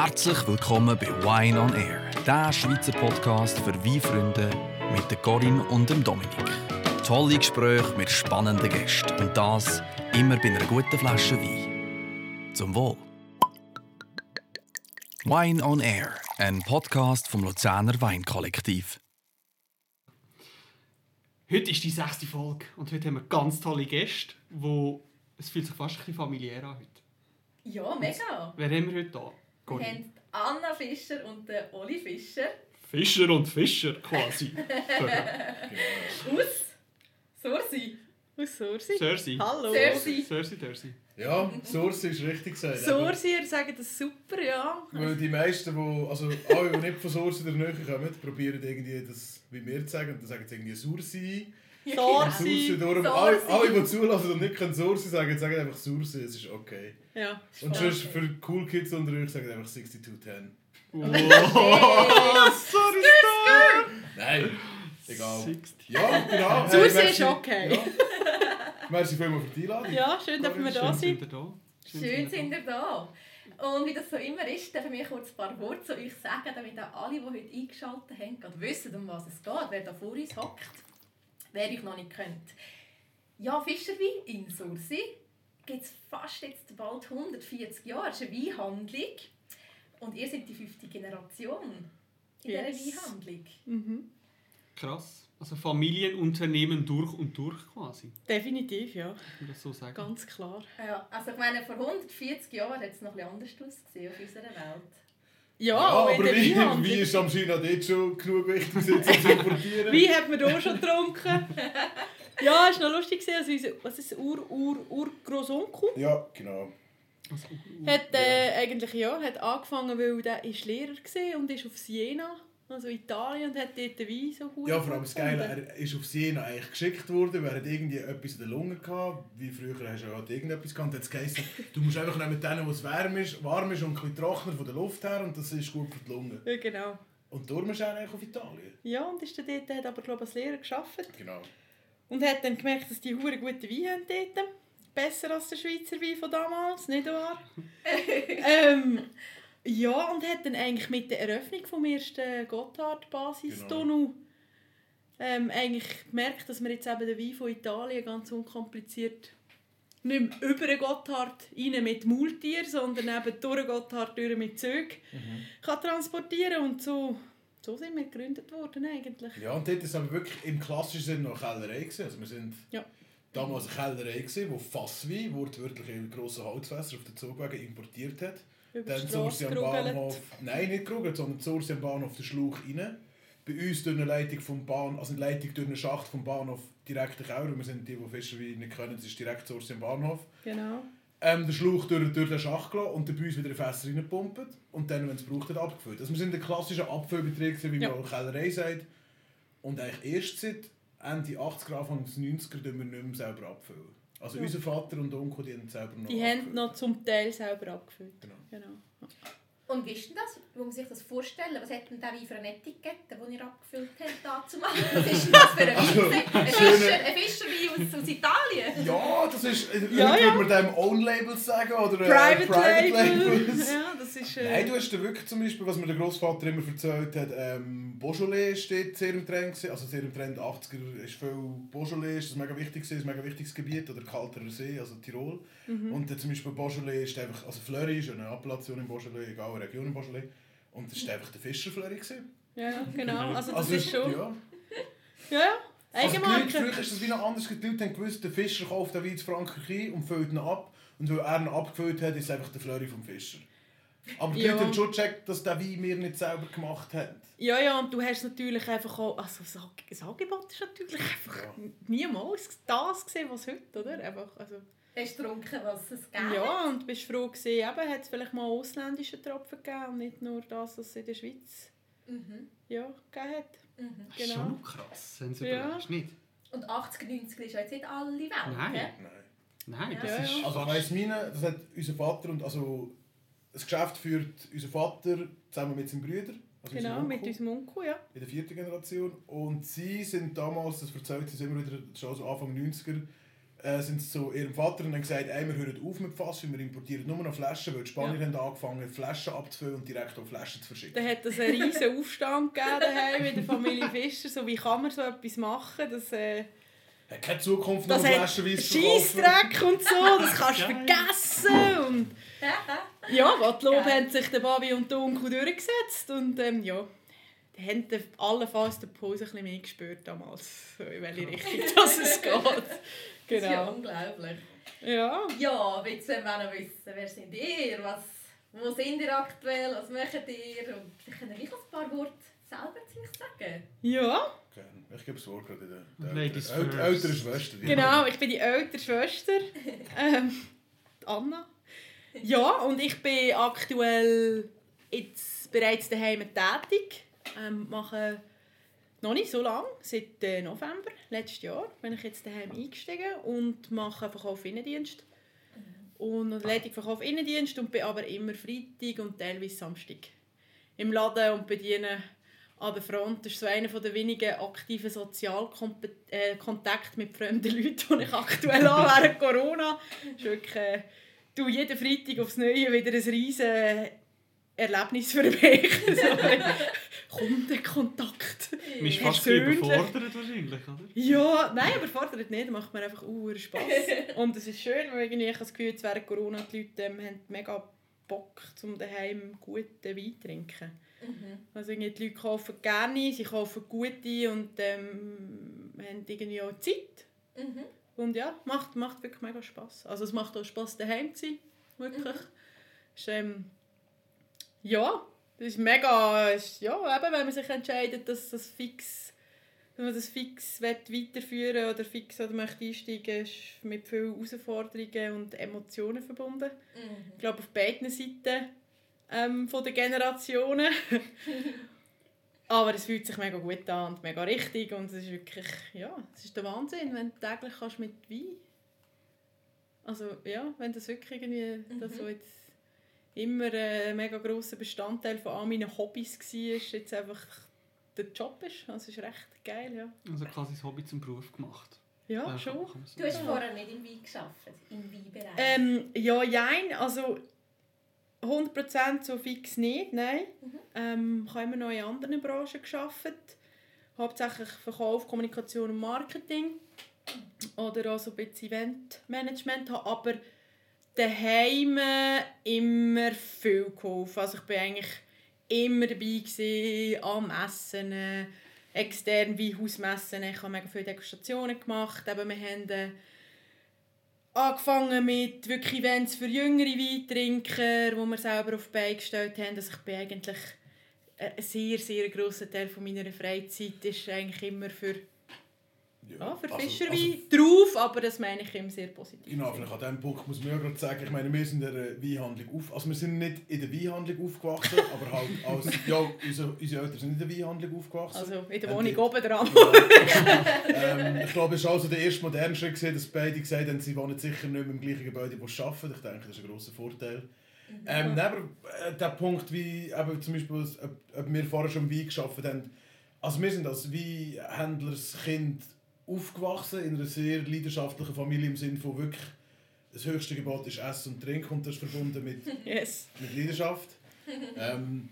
Herzlich willkommen bei Wine on Air, der Schweizer Podcast für Weinfreunde mit der Corinne und dem Dominik. Tolle Gespräche mit spannenden Gästen und das immer bei einer guten Flasche Wein. Zum Wohl. Wine on Air, ein Podcast vom Luzerner Weinkollektiv. Heute ist die sechste Folge und heute haben wir ganz tolle Gäste, wo es fühlt sich fast ein bisschen familiär an heute. Ja, mega. Wer haben wir heute da? Wir Conny. haben die Anna Fischer und den Oli Fischer Fischer und Fischer quasi. aus Sursi. Aus Sursi. Sursi. Hallo. Sursi. Sursi, Sursi. Ja, Source ist richtig gesagt. Sursi, ihr sagt das super, ja. Weil die meisten, die, also alle, die nicht von Source in der Nähe kommen, probieren irgendwie das wie wir zu sagen. Und dann sagen sie irgendwie Sursi. Sorsi. Darum, Source. alle, alle, die zulassen und nicht können Source sagen, sagen einfach Source. Es ist okay. Ja. Und sonst für Cool Kids unter euch sagen einfach 6210. Oh, sorry, Nein, egal. 60. Ja, genau. Source merci. ist okay. Ja. Merci vielmals für die Einladung. Ja, schön, dass wir da Schön sind. sind ihr da. Schön sind ihr da. Und wie das so immer ist, darf ich kurz ein paar Worte zu euch sagen, damit auch alle, die heute eingeschaltet haben, gerade wissen, um was es geht, wer da vor uns hockt, wer euch noch nicht kennt. Ja, Fischerwein in Sursi gibt es fast jetzt bald 140 Jahre. Es ist eine Weinhandlung. Und ihr seid die fünfte Generation in Yes. dieser Weinhandlung. Mhm. Krass. Also Familienunternehmen durch und durch quasi. Definitiv, ja. Kann das so sagen? Ganz klar. Ja, also ich meine, vor 140 Jahren hat es noch ein bisschen anders ausgesehen auf unserer Welt. Ja, Ja, aber wie, wie ist am China dort schon genug wichtig, um zu importieren? Wein hat man hier schon getrunken. ja, es war noch lustig. gewesen, Also unser, was ist Ur, Ur, Urgroßonkel Ja, genau. Hat äh, eigentlich ja, hat angefangen, weil der ist Lehrer war und ist auf Siena, also Italien, und hat dort den Wein so gut Ja, vor allem das Geile, er ist auf Siena eigentlich geschickt worden, weil er hat irgendwie etwas in der Lunge gehabt. Wie früher hast du ja halt irgendetwas gehabt. Hat es geheißen, du musst einfach nehmen mit denen, wo es warm ist, warm ist und ein bisschen trockener von der Luft her und das ist gut für die Lunge. Ja, genau. Und darum ist er eigentlich auf Italien. Ja, und ist dann dort, hat aber glaube ich als Lehrer gearbeitet. Genau. Und hat dann gemerkt, dass die hure guten Wein haben dort. Besser als der Schweizer Wein von damals, nicht wahr? ähm, ja, und hat dann eigentlich mit der Eröffnung vom ersten Gotthard-Basistunnel ähm, eigentlich gemerkt, dass man jetzt eben den Wein von Italien ganz unkompliziert nicht mehr über den Gotthard rein mit Maultier, sondern eben durch den Gotthard durch mit Zügen kann transportieren und so, so sind wir gegründet worden eigentlich. Ja, und dort war es aber wirklich im klassischen Sinne noch Kellerei. Gewesen. Also wir sind Ja. damals eine Kellerei, gewesen, wo Fasswein, wortwörtlich in grossen Holzfässer auf den Zugwagen importiert hat. Über die Dann Strasse Source am. Bahnhof. Nein, nicht gerugelt, sondern Source am Bahnhof den Schlauch rein. Bei uns durch eine Leitung vom Bahn, also eine Leitung durch einen Schacht vom Bahnhof direkt in den Keller. Wir sind die, die Fischerwein nicht können, das ist direkt Source am Bahnhof. Genau. Ähm, den Schlauch durch, durch den Schacht gelassen und dann bei uns wieder in Fässer reingepumpt. Und dann, wenn es braucht, abgefüllt. Also wir sind ein klassischer Abfüllbetrieb, wie Ja. man Kellerei sagt. Und eigentlich erst seit Ende 80er, Anfang des 90er, tun wir nicht mehr selber abfüllen. Also Ja. unser Vater und Onkel, die haben selber noch Die haben abgefüllt. noch zum Teil selber abgefüllt. Genau. Genau. Und wie ist denn das? Wie muss man sich das vorstellen? Was hat denn der Wein für eine Etikette, die ihr abgefüllt habt, da zu machen? Was ist denn das für ein Also, Wein? Ein Fischer, ein Fischerwein aus, aus Italien? Ja, das ist. Äh, Ja, heute ja. würde man dem Own Labels sagen oder äh, Private, Label. Labels. Ja, das ist... Äh, Nein, du hast da wirklich zum Beispiel, was mir der Großvater immer erzählt hat, ähm, Beaujolais steht sehr im Trend, also sehr im Trend 80er ist viel Beaujolais, ist das mega wichtig gewesen, ist ein mega wichtiges Gebiet, oder Kalterer See, also Tirol. Mhm. Und dann zum Beispiel Beaujolais ist einfach, also Fleury ist eine Appellation im Beaujolais, egal eine Region im Beaujolais. Und das war einfach der Fischer Fleury. gewesen. ja, genau. Also das Also ist schon... Ja. Ja. Also Eigenmarke. früher ist das wie noch anders. Die Leute haben gewusst, der Fischer kauft den Wein in Frankreich ein und füllt ihn ab. Und weil er ihn abgefüllt hat, ist es einfach der Fleury vom Fischer. Aber die Ja. Leute haben schon gecheckt, dass der Wein wir nicht selber gemacht haben. Ja, ja, und du hast natürlich einfach auch... Also das Angebot ist natürlich einfach Ja. niemals das gesehen, was heute, oder? Einfach, also... Hast getrunken, was es gab? Ja, und bist froh gewesen, eben, hat es vielleicht mal ausländische Tropfen gegeben und nicht nur das, was es in der Schweiz Mhm. ja, gegeben hat. Mhm. Das ist Genau. schon krass, wenn du Ja. überlegst, nicht? Und 80, 90 ist ja jetzt nicht alle Welt. Nein. hä? Nein. Nein, Ja, das ist Also weiss meine, das hat unser Vater und also das Geschäft führt unser Vater zusammen mit seinem Bruder. Also Genau, unserem mit unserem Onkel, ja. in der vierten Generation. Und sie sind damals, das erzählt sie immer wieder schon so Anfang 90er, äh, sind sie zu ihrem Vater und haben gesagt, ey, wir hören auf mit Fass, wir importieren nur noch Flaschen, weil die Spanier Ja. haben angefangen, Flaschen abzufüllen und direkt auf Flaschen zu verschicken. Dann hat es einen riesen Aufstand gegeben daheim in der Familie Fischer. So, wie kann man so etwas machen? Das, äh, Hat keine Zukunft, nur das hat Flaschenweise. Scheissdreck und so, das kannst du vergessen. Und ja, Gottlob haben sich der Babi und der Onkel durchgesetzt. Und ähm, ja, die haben allenfalls den Puls ein bisschen mehr gespürt damals, in welche Richtung das es geht. Das ist ja Genau. unglaublich. Ja. Ja, jetzt wollen wir auch noch wissen, wer sind ihr? Was, wo sind ihr aktuell? Was macht ihr? Und vielleicht können wir gleich ein paar Worte selber zu euch sagen. Ja, Gerne. Ich gebe das Wort gerade in der, der älteren- first. älteren Schwester. genau. Ich bin die ältere Schwester, ähm, Anna. Ja, und ich bin aktuell jetzt bereits daheim tätig. Ähm, mache noch nicht so lange, seit äh, November letztes Jahr bin ich jetzt daheim eingestiegen und mache Verkauf Innendienst. Und Leitung Verkauf Innendienst und bin aber immer Freitag und teilweise Samstag im Laden und bediene an der Front. Das ist so einer der wenigen aktiven Sozialkontakte mit fremden Leuten, die ich aktuell habe während Corona. Das ist wirklich, äh, du jeden Freitag aufs Neue wieder ein riesen Erlebnis für mich. so, Kundenkontakt. Man ist fast überfordert wahrscheinlich, oder? Ja, nein, aber fordert nicht, macht mir einfach uh, Spass. Und es ist schön, weil irgendwie ich habe das Gefühl, jetzt während Corona die Leute ähm, haben mega Bock, um daheim guten Wein zu trinken. Also irgendwie die Leute kaufen gerne, sie kaufen gute und ähm, haben irgendwie auch Zeit. Mhm. Und ja, macht, macht wirklich mega Spass. Also es macht auch Spass daheim zu sein, wirklich. Ist, ähm, ja, das ist mega, ist, ja, eben, wenn man sich entscheidet, dass das fix, wenn man das fix will weiterführen oder fix oder möchte einsteigen, ist mit vielen Herausforderungen und Emotionen verbunden. Mhm. Ich glaube auf beiden Seiten ähm, von der Generationen. Aber es fühlt sich mega gut an und mega richtig und es ist wirklich, ja, es ist der Wahnsinn, wenn du täglich kannst mit Wein. Also ja, wenn das wirklich irgendwie, das so jetzt immer ein mega grosser Bestandteil von all meinen Hobbys war, jetzt einfach der Job ist. Also es ist recht geil, ja. Also quasi das Hobby zum Beruf gemacht. Ja, Ja, schon. Du hast vorher nicht im Wein gearbeitet, im Weinbereich. Ähm, ja, jein. Also 100% so fix nicht, nein. Ähm, ich habe immer noch in anderen Branchen gearbeitet. Hauptsächlich Verkauf, Kommunikation und Marketing. Oder auch so ein bisschen Eventmanagement. Habe aber daheim immer viel geholfen. Also ich bin eigentlich immer dabei gewesen, an Messen, extern wie Hausmessen. Ich habe mega viele Degustationen gemacht. Eben, wir haben äh, angefangen mit wirklich Events für jüngere Weintrinker, wo wir selber auf die Beine gestellt haben. Also ich bin eigentlich ein sehr, sehr grosser Teil meiner Freizeit ist eigentlich immer für, ja, für also- Fischerwein drauf, aber das meine ich immer sehr positiv. Genau, vielleicht an diesem Punkt muss man ja gerade sagen, ich meine, wir sind in der Weinhandlung auf, also wir sind nicht in der Weinhandlung aufgewachsen, aber halt als, ja, unsere, unsere Eltern sind in der Weinhandlung aufgewachsen. Also in der Wohnung oben dran. ähm, ich glaube, es war also der erste moderne Schritt, gewesen, dass beide gesagt haben, sie wohnen sicher nicht im gleichen Gebäude, wo sie arbeiten. Ich denke, das ist ein grosser Vorteil. Ähm, nein, aber äh, der Punkt, wie eben zum Beispiel, ob, ob wir vorher schon im Wein gearbeitet haben, also wir sind als Weinhändlerskind aufgewachsen in einer sehr leidenschaftlichen Familie im Sinne von wirklich, das höchste Gebot ist Essen und Trinken und das ist verbunden mit Yes. mit Leidenschaft. ähm,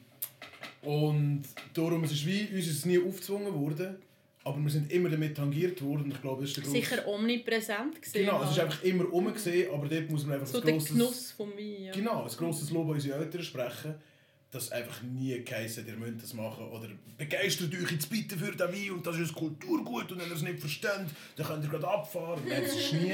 und darum es ist wie, uns ist es nie aufgezwungen worden, aber wir sind immer damit tangiert worden. Ich glaube, das ist der grosse- Sicher omnipräsent gesehen. Genau, es ist einfach immer rum gesehen, aber dort muss man einfach so ein grosses, Genuss vom Wein. Ja. genau, ein grosses Lob an unsere Eltern sprechen, dass einfach nie geheißen, ihr müsst das machen oder begeistert euch jetzt bitte für den Wein und das ist Kulturgut und wenn ihr es nicht versteht, dann könnt ihr gerade abfahren. Nein, das ist nie.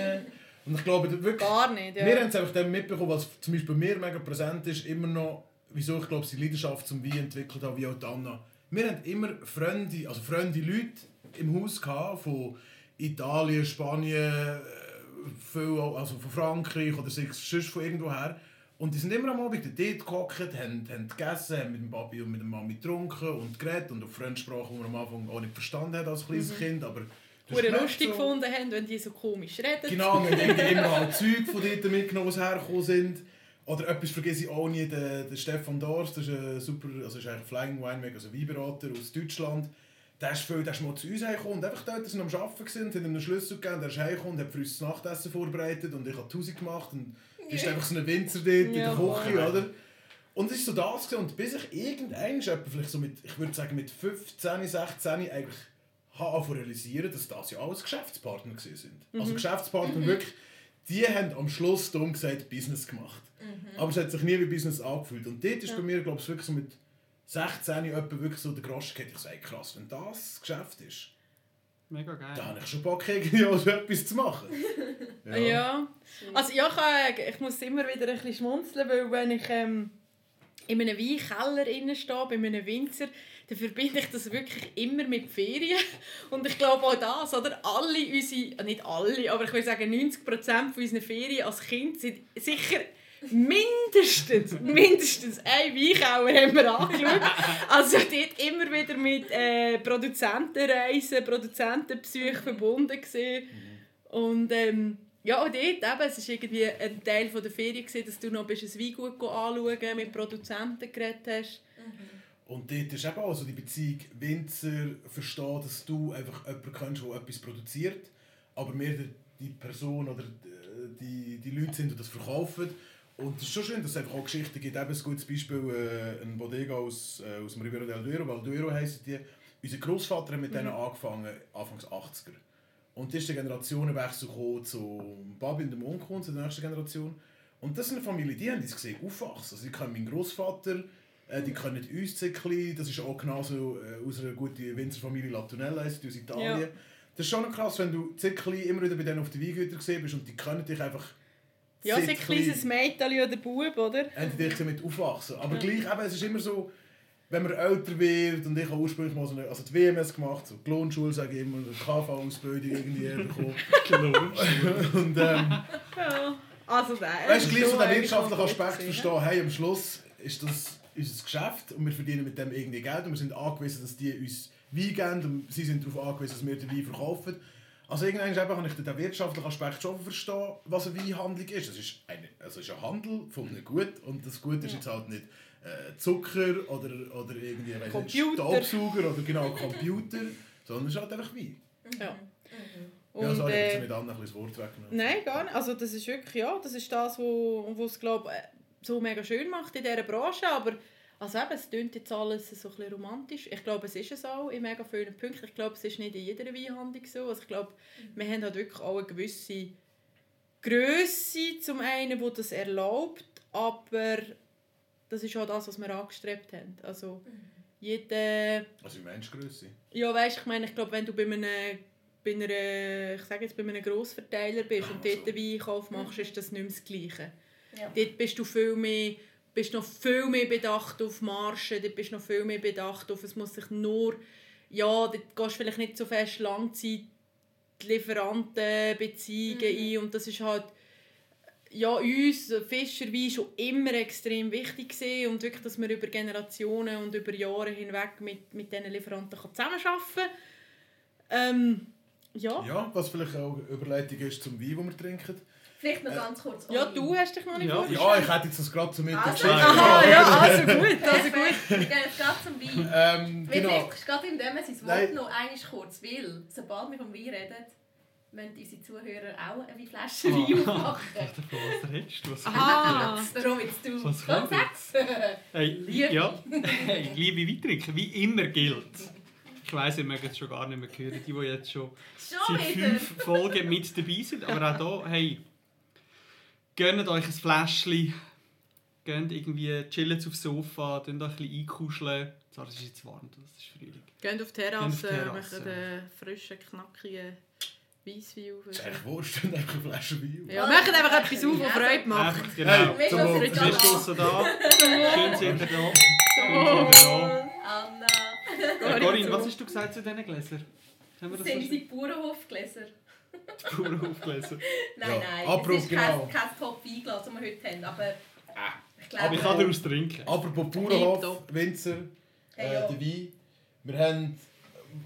Und ich glaube wirklich, Gar nicht, ja. wir haben es einfach dann mitbekommen, was zum Beispiel bei mir mega präsent ist, immer noch, wieso ich glaube, sie Leidenschaft zum Wein entwickelt haben, wie auch Anna. Wir haben immer Freunde, also Freunde Leute im Haus gehabt, von Italien, Spanien, äh, viel, also von Frankreich oder sonst von irgendwoher. Und die sind immer am Abend dort gehockt, haben, haben gegessen, haben mit dem Papi und mit der Mami getrunken und geredet und auf Fremdsprache, die man am Anfang auch nicht verstanden hat als kleines Kind, aber... ist lustig so- gefunden haben, wenn die so komisch reden. Genau, haben irgendwie immer halt Zeug von dort mitgenommen, die hergekommen sind. Oder etwas vergesse ich auch nie, der, der Stefan Dors, das ist ein super, also ist eigentlich Flying Winemaker, also Weinberater aus Deutschland. der ist, viel, der ist mal zu uns heimgekommen und einfach dort, dass wir am Arbeiten waren, hat ihm einen Schlüssel gegeben, der ist heimgekommen, hat für uns das Nachtessen vorbereitet und ich habe die Hause gemacht und du bist einfach so ein Winzer dort in der Ja, Küche, voll. oder? Und es war so das gewesen. und bis ich irgendwann, vielleicht so mit, ich würde sagen mit 15, 16 eigentlich habe realisieren, dass das ja alles Geschäftspartner gewesen sind. Also Geschäftspartner wirklich, die haben am Schluss dumm gesagt Business gemacht. Aber es hat sich nie wie Business angefühlt. Und dort ist bei mir, glaube ich, wirklich so mit 16 etwa wirklich so der Groschen geht. Ich sage, krass, wenn das Geschäft ist, Mega geil. dann habe ich schon Bock, irgendwie auch so etwas zu machen. Ja. Also ja, ich, kann- ich muss immer wieder ein bisschen schmunzeln, weil wenn ich ähm, in einem Weinkeller innen stehe, bei einem Winzer, dann verbinde ich das wirklich immer mit Ferien. Und ich glaube auch das, oder? Alle unsere, nicht alle, aber ich würde sagen 90% von unseren Ferien als Kind sind sicher mindestens, mindestens ein Weinkeller haben wir angeschaut. Also dort immer wieder mit äh, Produzentenreisen, Produzentenbesuchen verbunden gewesen. Und ähm, ja, und dort eben, es war irgendwie ein Teil von der Ferien, gewesen, dass du noch bist ein Weingut anschauen mit Produzenten geredet hast. Und dort ist eben auch so die Beziehung Winzer verstehen, dass du einfach jemanden kennst, der etwas produziert, aber mehr die- Person oder die, die Leute sind, die das verkaufen. Und es ist schon schön, dass es einfach auch Geschichten gibt. Eben ein gutes Beispiel, äh, ein Bodega aus, äh, aus dem Ribera del Duero, Valduero heisst die. Unser Großvater hat mit denen angefangen, Anfangs 80er. Und dann ist der Generationenwechsel gekommen zu Babi und dem Onkel, zu der nächsten Generation. Und das ist eine Familie, die haben das gesehen, aufwachsen. Also, die kennen meinen Großvater, äh, die kennen uns Zickel, das ist auch genauso äh, aus einer guten Winzerfamilie Latunella, die aus Italien. Ja. Das ist schon krass, wenn du immer wieder bei denen auf den Weingütern gesehen bist und die können dich einfach Ja, so ein kleines Mädchen oder Bub, oder? haben die dich damit aufwachsen. Aber gleich, eben, es ist immer so, wenn man älter wird, und ich habe ursprünglich mal so eine, also die WMS gemacht, so die Lohnschule, sage ich immer, eine KV-Ausbildung irgendwie bekommen. und ähm, Ja. Also der. weißt du, gleich so den wirtschaftlichen Aspekt verstehen, hey, am Schluss ist das unser Geschäft und wir verdienen mit dem irgendwie Geld und wir sind angewiesen, dass die uns Wein geben und sie sind darauf angewiesen, dass wir den Wein verkaufen. Also irgendwann kann ich den wirtschaftlichen Aspekt schon verstehen, was eine Weinhandlung ist. Es ist, eine, also es ist ein Handel von einem Gut und das Gut ist jetzt halt nicht äh, Zucker oder, oder irgendwie. Staubsauger oder genau Computer, sondern es ist halt einfach Wein. Ja. ja, Und, sorry, ich äh, habe mit ein bisschen das Wort weggenommen. Nein, gar nicht. Also das ist wirklich, ja, das ist das, wo, wo es glaube so mega schön macht in dieser Branche, aber also eben, es klingt jetzt alles so ein bisschen romantisch. Ich glaube, es ist es auch in mega vielen Punkten. Ich glaube, es ist nicht in jeder Weinhandlung so. Also ich glaube, wir haben halt wirklich auch eine gewisse Größe zum einen, wo das erlaubt, aber das ist auch das, was wir angestrebt haben. Also jeder Also wie meinst ja, weißt, ich meine, ich glaube, wenn du bei einem, bei einer, ich sage jetzt, bei einem Grossverteiler bist und Ach dort so. den Weinkauf machst, ist das nicht mehr das Gleiche. Ja. Dort bist du viel mehr, bist noch viel mehr bedacht auf Marge, dort bist du noch viel mehr bedacht auf, es muss sich nur, ja, dort gehst du vielleicht nicht so fest Langzeit Lieferantenbeziehungen ein und das ist halt ja, uns Fischerwein schon immer extrem wichtig gewesen und wirklich, dass wir über Generationen und über Jahre hinweg mit, mit diesen Lieferanten kann zusammenarbeiten kann. Ähm, ja. Ja, was vielleicht auch eine Überleitung ist zum Wein, den wir trinken. Vielleicht noch ganz kurz. ja, du hast dich noch nicht Ja. vorgestellt. Ja, ich hätte jetzt das gerade zum Mittag Also, gesagt. Aha, ja, also gut, also gut. Wir gehen jetzt gerade zum Wein. Ähm, genau. vielleicht gerade in dem sein Wort Nein. noch einmal kurz, weil sobald wir vom Wein reden, müssen unsere Zuhörer auch eine Flasche Ah. Wein aufmachen. Was redest du? Was Aha. Darum jetzt du. Was Komm, kommt sag's. Hey, Liebe. ja, hey, liebe Weintrinker, wie immer gilt. Ich weiss, ihr mögt es schon gar nicht mehr hören, die, die jetzt schon Schon seit fünf Folgen mit dabei sind. Aber auch hier, hey, gönnt euch ein Fläschchen, geht irgendwie, chillt aufs Sofa, könnt euch ein bisschen einkuscheln. Zwar, es ist jetzt warm, das ist Frühling. Gehen auf die Terrasse, machen den frischen, knackigen Weisswein auf. Das ist eigentlich wurscht, wenn einfach eine Flasche Wein Ja, machen einfach etwas auf, was Freude macht. Einfach, genau. Hey, zum. Wohl. Wir stossen da. Schön sind wir da. Schön sind wir da. Anna. Corinne, was hast du gesagt zu diesen Gläsern? Das das sind unsere Bauernhofgläser. Pur aufgelesen? Nein, Ja, nein. Abruf, es ist genau. kein, kein Top-Weinglas, das wir heute haben. Aber ich glaube... Aber ich kann daraus trinken. Apropos Bauernhof. Winzer, Hey, äh, der Wein. Wir haben,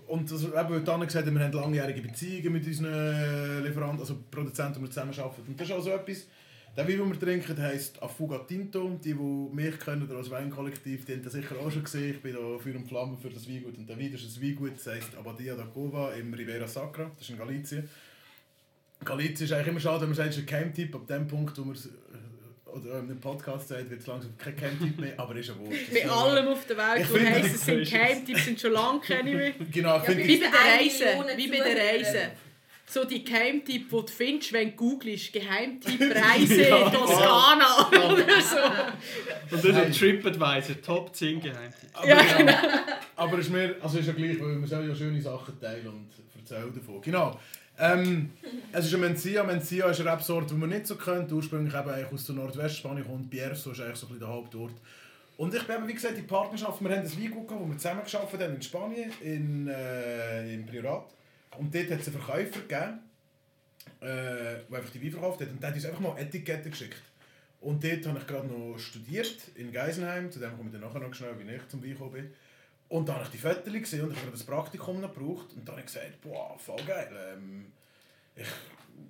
und das, eben, wie Anna gesagt hat, wir haben langjährige Beziehungen mit unseren Lieferanten, also Produzenten, die wir zusammenarbeiten. Und das ist also etwas, Der Wein, den wir trinken, heisst Afuga Tinto. Die, die mich kennen oder als Weinkollektiv, die haben das sicher auch schon gesehen. Ich bin da Feuer und Flamme für das Weingut. Und der Wein ist ein Weingut, das heisst Abadia da Cova im Ribera Sacra. Das ist in Galicien. Galicien ist eigentlich immer schade, wenn man sagt, es ist ein Keimtipp. Ab dem Punkt, wo man es äh, oder in einem Podcast sagt, wird es langsam kein Keimtipp mehr, aber ist ja wurscht. Das Bei ist- allem auf der Welt, wo heisst, das es sind ist- Geheimtipps, sind schon lange keine mehr. Genau, Ja. Wie bei der Reise. Wie bei der. Reise. So die Geheimtipp, die du findest, wenn du googelst, Geheimtipp Reise Toskana oder so. Und dann ein TripAdvisor, Top 10 Geheimtipps. Aber, Ja, genau. aber ist mir, also ist ja gleich, weil wir sollen ja schöne Sachen teilen und erzählen davon. Genau. Ähm, es ist ein Mencia. Mencia ist eine Rebsorte, die man nicht so kennt. Ursprünglich eben aus der Nordwestspanien kommt. Bierso ist eigentlich so ein bisschen der Hauptort. Und ich bin wie gesagt, in Partnerschaft. Wir haben ein Weingut wo wir zusammen gearbeitet haben in Spanien, in, äh, im Priorat. Und dort hat es einen Verkäufer gegeben, äh, der einfach die Wein verkauft hat. Und der hat uns einfach mal Etiketten geschickt. Und dort habe ich gerade noch studiert, in Geisenheim. Zu dem komme ich dann nachher noch schnell, wie ich zum Wein gekommen bin. Und da habe ich die Fotos gesehen und ich habe das Praktikum noch gebraucht. Und dann habe ich gesagt, boah, voll geil. Ähm, ich,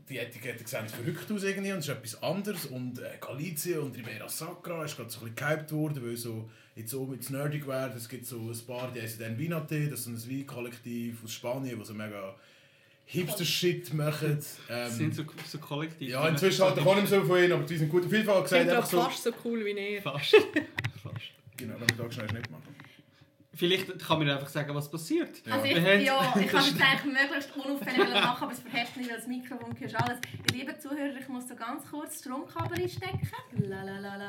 die Etiketten sehen verrückt aus irgendwie und es ist etwas anderes. Und äh, Galizien und Ribera Sacra ist gerade so ein bisschen gehypt worden, weil so jetzt so mit nerdig werden. Es gibt so ein paar, die heißen dann Vinate, das ist so ein Weinkollektiv aus Spanien, das so mega Hipster-Shit machen. Das sind Ähm, so, so kollektiv. ja, inzwischen halt ich auch nicht mehr so von ihnen, aber die sind gut. Auf jeden Fall gesagt, einfach so... fast so cool wie er. Fast. Fast. Genau, wenn wir da schnell nicht machen. Vielleicht kann man einfach sagen, was passiert. Ja. Also ich, Wir haben- ja, ich kann es eigentlich möglichst unauffällig machen, aber es verhebt nicht, weil das Mikrofon hörst alles. Liebe Zuhörer, ich muss da ganz kurz das Stromkabel einstecken. La la la la la.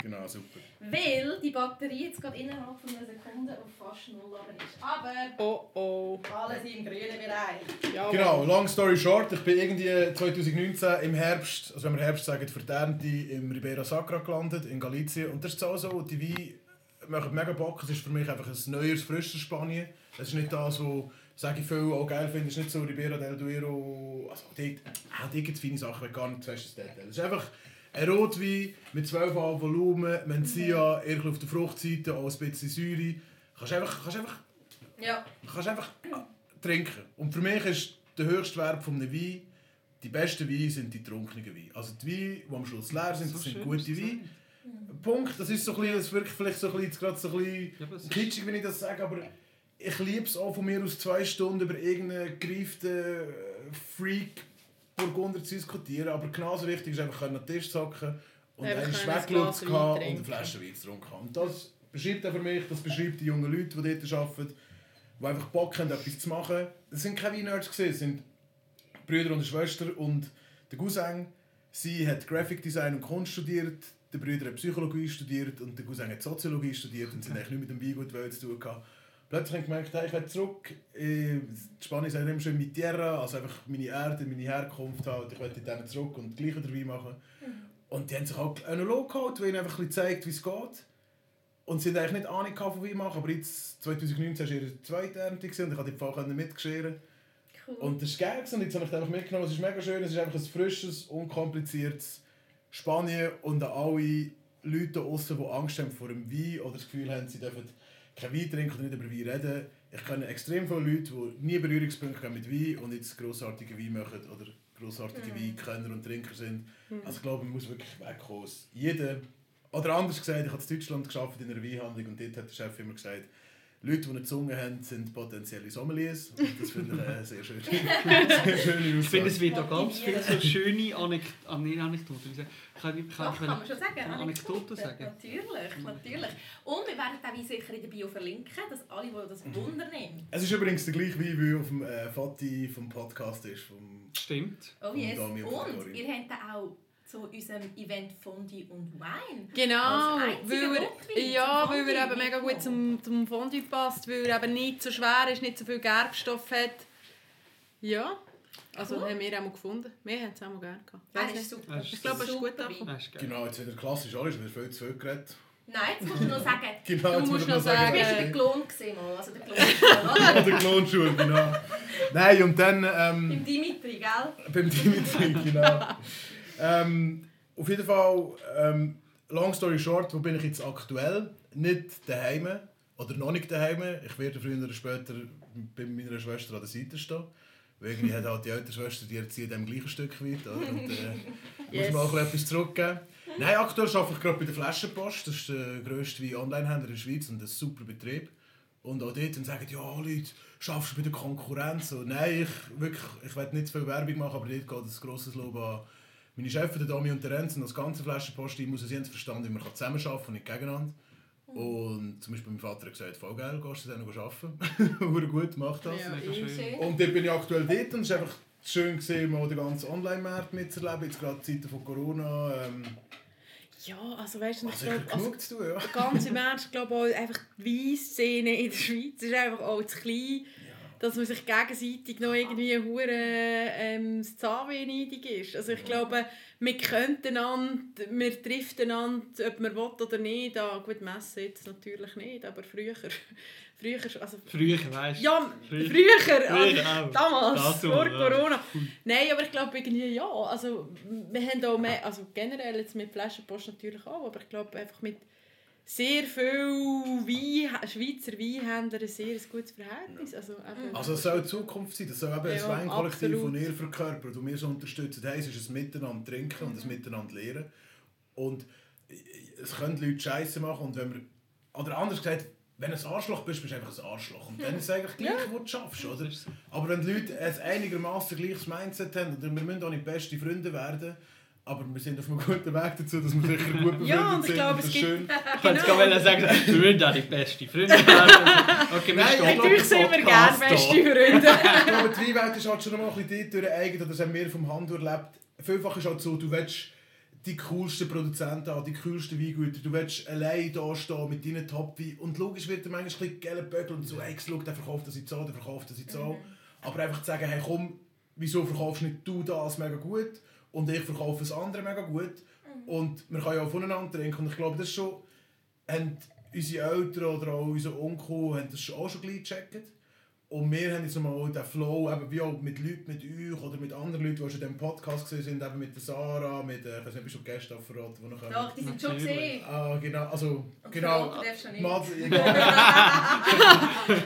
Genau, super. Weil die Batterie jetzt gerade innerhalb von einer Sekunde auf fast null ist. Aber Oh oh. alles im grünen Bereich. Ja, Genau, long story short, ich bin irgendwie 2019 im Herbst, also wenn wir Herbst sagen, Ernte im Ribera Sacra gelandet, in Galicien. Und das ist auch so, die Weine machen mega Bock. Es ist für mich einfach ein neues, frisches Spanien. Es ist nicht das, was sage ich viel auch geil finde, es ist nicht so Ribera del Duero. Also dort, auch dort gibt es feine Sachen, wenn gar nicht festes Detail. Es ist einfach ein Rotwein mit 12 Volumen, Mencia, eher auf der Fruchtseite, auch ein bisschen Säure. Kannst einfach, kannst einfach Ja. kannst einfach trinken. Und für mich ist der höchste Wert von einem Wein, die besten Weine sind die trunkenen Weine. Also die Weine, die am Schluss leer sind, das sind gute Weine. Punkt. Das ist so ein bisschen, es wirkt vielleicht so ein bisschen, gerade so ein bisschen Ja, es kitschig, wenn ich das sage, aber ich liebe es auch von mir aus zwei Stunden über irgendeinen gereiften Freak Burgunder zu diskutieren, aber genauso wichtig ist einfach an den Tisch zu hocken und Einfach einen Glas zu haben und eine Flasche Wein zu trinken. Und das beschreibt auch für mich, das beschreibt die jungen Leute, die dort arbeiten, die einfach Bock haben, etwas zu machen. Das sind keine Weinnerds gewesen, es sind Brüder und Schwester und der Cousin, sie hat Graphic Design und Kunst studiert, der Bruder hat Psychologie studiert und der Cousin hat Soziologie studiert und sie haben eigentlich nicht mit dem Weingut zu tun gehabt. Plötzlich habe ich gemerkt, hey, ich will zurück. Äh, Die Spanier sagen immer schön mit Tierra, also einfach meine Erde, meine Herkunft halt. Ich will dort zurück und das Gleiche dabei machen. Und die haben sich auch einen Analog geholt, der ihnen einfach ein bisschen zeigt, wie es geht. Und sie hatten eigentlich nicht Ahnung von Wein machen, aber jetzt, 2019 war ihre zweite Ernte und ich konnte die Fall mitgescheren. Cool. Und das war geil und jetzt habe ich einfach mitgenommen. Es ist mega schön, es ist einfach ein frisches, unkompliziertes Spanien und an alle Leute draussen, die Angst haben vor dem Wein oder das Gefühl haben, sie dürfen kein Wein trinken oder nicht über Wein reden. Ich kenne extrem viele Leute, die nie Berührungspunkte haben mit Wein und jetzt grossartige Wein machen oder grossartige Weinkenner und Trinker sind. Also ich glaube, man muss wirklich wegkommen. aus jedem oder anders gesagt, ich habe in Deutschland geschafft in einer Weinhandlung und dort hat der Chef immer gesagt, Leute, die eine Zunge haben, sind potenzielle Sommeliers. Und das finde ich eine sehr schöne, sehr schöne Ich finde, es wird auch ganz viele so schöne Anek ah, Anekdoten. Wie sagt- Kann ich, kann Doch, kann man schon sagen. eine Anekdote sagen? Natürlich, natürlich. Und wir werden den Wein sicher in der Bio verlinken, dass alle, die das Mhm. Wunder nehmen. Es ist übrigens der gleiche Wein, wie auf dem äh, Fati vom Podcast ist. Vom Stimmt. Oh yes. Und ihr habt auch zu unserem Event Fondue und Wein. Genau, weil er, ja, weil er eben mega gut zum, zum Fondue passt, weil er eben nicht so schwer ist, nicht so viel Gerbstoff hat. Ja, also Cool. haben wir auch mal gefunden. Wir haben es auch mal gerne gehabt. Weiss ist super. Er Ich glaube, es ist gut angekommen. Das. Genau, jetzt wieder klassisch alles, wir haben viel zu viel geredet. Nein, jetzt musst du noch sagen, Genau, Du musst noch sagen, du bist der ich- Klon gesehen mal, also der Klon, oder? Oder Klonschuhe, genau. Nein, und dann... Beim Ähm, Dimitri, gell? beim Dimitri, genau. Ähm, auf jeden Fall, ähm, long story short, wo bin ich jetzt aktuell? Nicht daheim oder noch nicht daheim. Ich werde früher oder später bei meiner Schwester an der Seite stehen. Weil irgendwie hat halt die ältere Schwester, die erzieht dem gleichen Stück weit. Oder? Und äh, Yes. muss man auch etwas zurückgeben. Nein, aktuell arbeite ich gerade bei der Flaschenpost. Das ist der grösste Wein-Online-Händler in der Schweiz und ein super Betrieb. Und auch dort dann sagen ja Leute, schaffst du bei der Konkurrenz? So, nein, ich, wirklich, ich will nicht zu viel Werbung machen, aber dort geht ein grosses Lob an meine Chefs, der Dami und der Renz, und das ganze Flaschenpost-Team muss sie haben verstanden, wie man zusammenarbeiten kann und nicht gegeneinander. Und zum Beispiel mein Vater hat gesagt, voll geil, gehst du dann noch arbeiten? Hure gut, mach das. Ja, schön. Schön. Und dort bin ich aktuell dort und es ist einfach schön gesehen, mal den ganzen Online-Markt mitzuerleben, jetzt gerade Zeiten von Corona. Ähm, Ja, also weißt du, ich also sicher glaube, also, genug zu tun, ja. ganz im Ernst, ich glaube auch einfach die Weinszene in der Schweiz ist einfach auch zu klein, dass man sich gegenseitig noch irgendwie hure ähm, das Zahnweh neidig ist. Also ich glaube, wir könnten einander, wir treffen einander, ob man will oder nicht. Ah, gut, messen jetzt natürlich nicht, aber früher. früher also, Früher, weißt du? ja, Früher. früher, Früher also, auch. damals, Dazu, vor ja. Corona. Nein, aber ich glaube irgendwie ja. Also, wir haben auch mehr, also generell jetzt mit Flaschenpost natürlich auch, aber ich glaube einfach mit sehr viel Wein, Schweizer Weinhändlern ein sehr gutes Verhältnis. Also, eben, Also es soll die Zukunft sein, das soll eben Ja, ein Weinkollektiv, das ihr verkörpert und wir so unterstützen. Heisst, es ist ein Miteinander trinken und ein Miteinander lernen. Und es können Leute Scheiße machen und wenn wir, oder anders gesagt, wenn du ein Arschloch bist, bist du einfach ein Arschloch. Und dann ist es eigentlich gleich, was du schaffst, oder? Aber wenn die Leute ein einigermaßen gleiches Mindset haben, und wir müssen auch nicht beste Freunde werden, aber wir sind auf einem guten Weg dazu, dass wir sicher gut befreundet Ja, und ich sind. glaube, das es gibt- schön. Ich wollte gerade sagen, wir müssen auch die beste Freunde. Okay, wir Nein, stehen Natürlich sind wir gerne beste. Freunde. Ich glaube, die Weinwelt ist halt schon noch mal ein bisschen dort eigen, das haben wir vom Hand erlebt. Vielfach ist halt so, du willst die coolsten Produzenten haben, die coolsten Weingüter, du willst allein da stehen mit deinen Top-Wein und logisch wird er manchmal ein bisschen gelb Böckel und so, hey, schau, der verkauft das jetzt so, der verkauft das jetzt so. Aber einfach zu sagen, hey komm, wieso verkaufst nicht du das mega gut und ich verkaufe das andere mega gut. Und wir können ja auch voneinander trinken. Und ich glaube, das schon, haben unsere Eltern oder auch unsere Onkel haben das schon- auch schon gecheckt. Und wir haben jetzt nochmal den Flow, eben wie auch mit Leuten, mit euch oder mit anderen Leuten, die schon in diesem Podcast gesehen sind, eben mit der Sarah, mit, äh, ich weiß nicht, ob ich schon Gäste verraten, die noch kommen. Doch, die sind schon gesehen. Ah, genau, also, Und genau. Fragen darfst du nicht. Mats,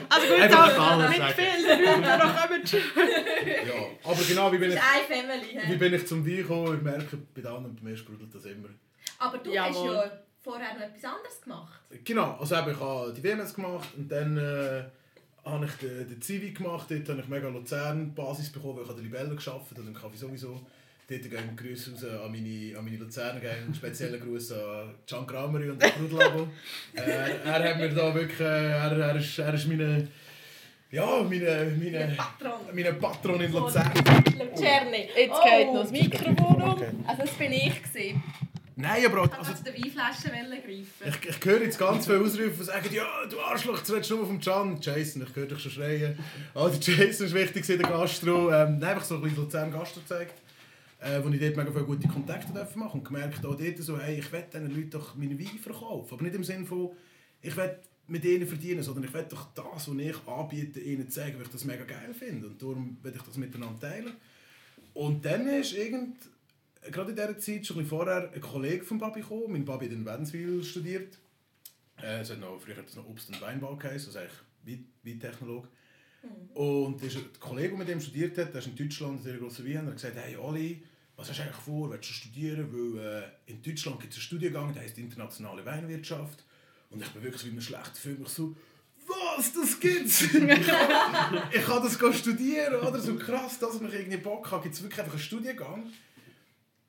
Also gut, aber nicht viel darüber, noch kommen schon. ja, aber genau, wie bin Das ich, ist eine Family. wie bin ich zum Wein gekommen? Ich merke, bei den anderen, bei mir sprudelt das immer. Aber du Jawohl. hast ja vorher noch etwas anderes gemacht. Genau, also eben, ich habe die WMS gemacht und dann äh, habe ich den, den Zivi gemacht. Dort habe ich mega Luzern Basis bekommen, weil ich an der Libelle gearbeitet habe. Dann kann ich sowieso. Dort gehen Grüße raus an meine, an meine Luzerner, einen speziellen Gruß an Can Kramery und Brudelabo. äh, er hat mir da wirklich, äh, er, er, ist, er ist meine, ja, meine, meine, Patron. meine Patron in Luzern. Lucerni. Jetzt Oh. geht noch das Mikrofon um. Okay. Also das bin ich gesehen. Nein, aber Ich auch- wollte also, also, die Weinflasche greifen. Ich, ich höre jetzt ganz viele Ausrufe, die sagen, ja, du Arschloch, jetzt redest du nur vom Can. Jason, ich höre dich schon schreien. Der Jason ist wichtig in der Gastro. Ähm, nein, einfach so ein bisschen Luzern Gastro gezeigt. Äh, wo ich dort mega viele gute Kontakte machen durfte. Und gemerkt auch dort so, hey, ich will diesen Leuten doch meine Weine verkaufen. Aber nicht im Sinne von, ich will mit ihnen verdienen, sondern ich will doch das, was ich anbiete, ihnen zeigen, weil ich das mega geil finde. Und darum will ich das miteinander teilen. Und dann ist irgend, gerade in dieser Zeit, schon ein bisschen vorher, ein Kollege von Babi gekommen. Mein Babi hat in Wädenswil studiert. Äh, es hat noch, früher hat es noch Obst- und Weinbau geheißen, also eigentlich Wein- Weintechnologe. Und der der Kollege, der mit dem studiert hat, der ist in Deutschland ein sehr grosser Weinhändler, hat gesagt, hey Oli, was hast du eigentlich vor, willst du studieren? Weil äh, in Deutschland gibt es einen Studiengang, der heißt internationale Weinwirtschaft. Und ich bin wirklich wie in einem schlechten Film, ich so, was, das gibt's? ich kann das studieren, oder? So krass, dass ich irgendwie Bock habe, gibt es wirklich einfach einen Studiengang.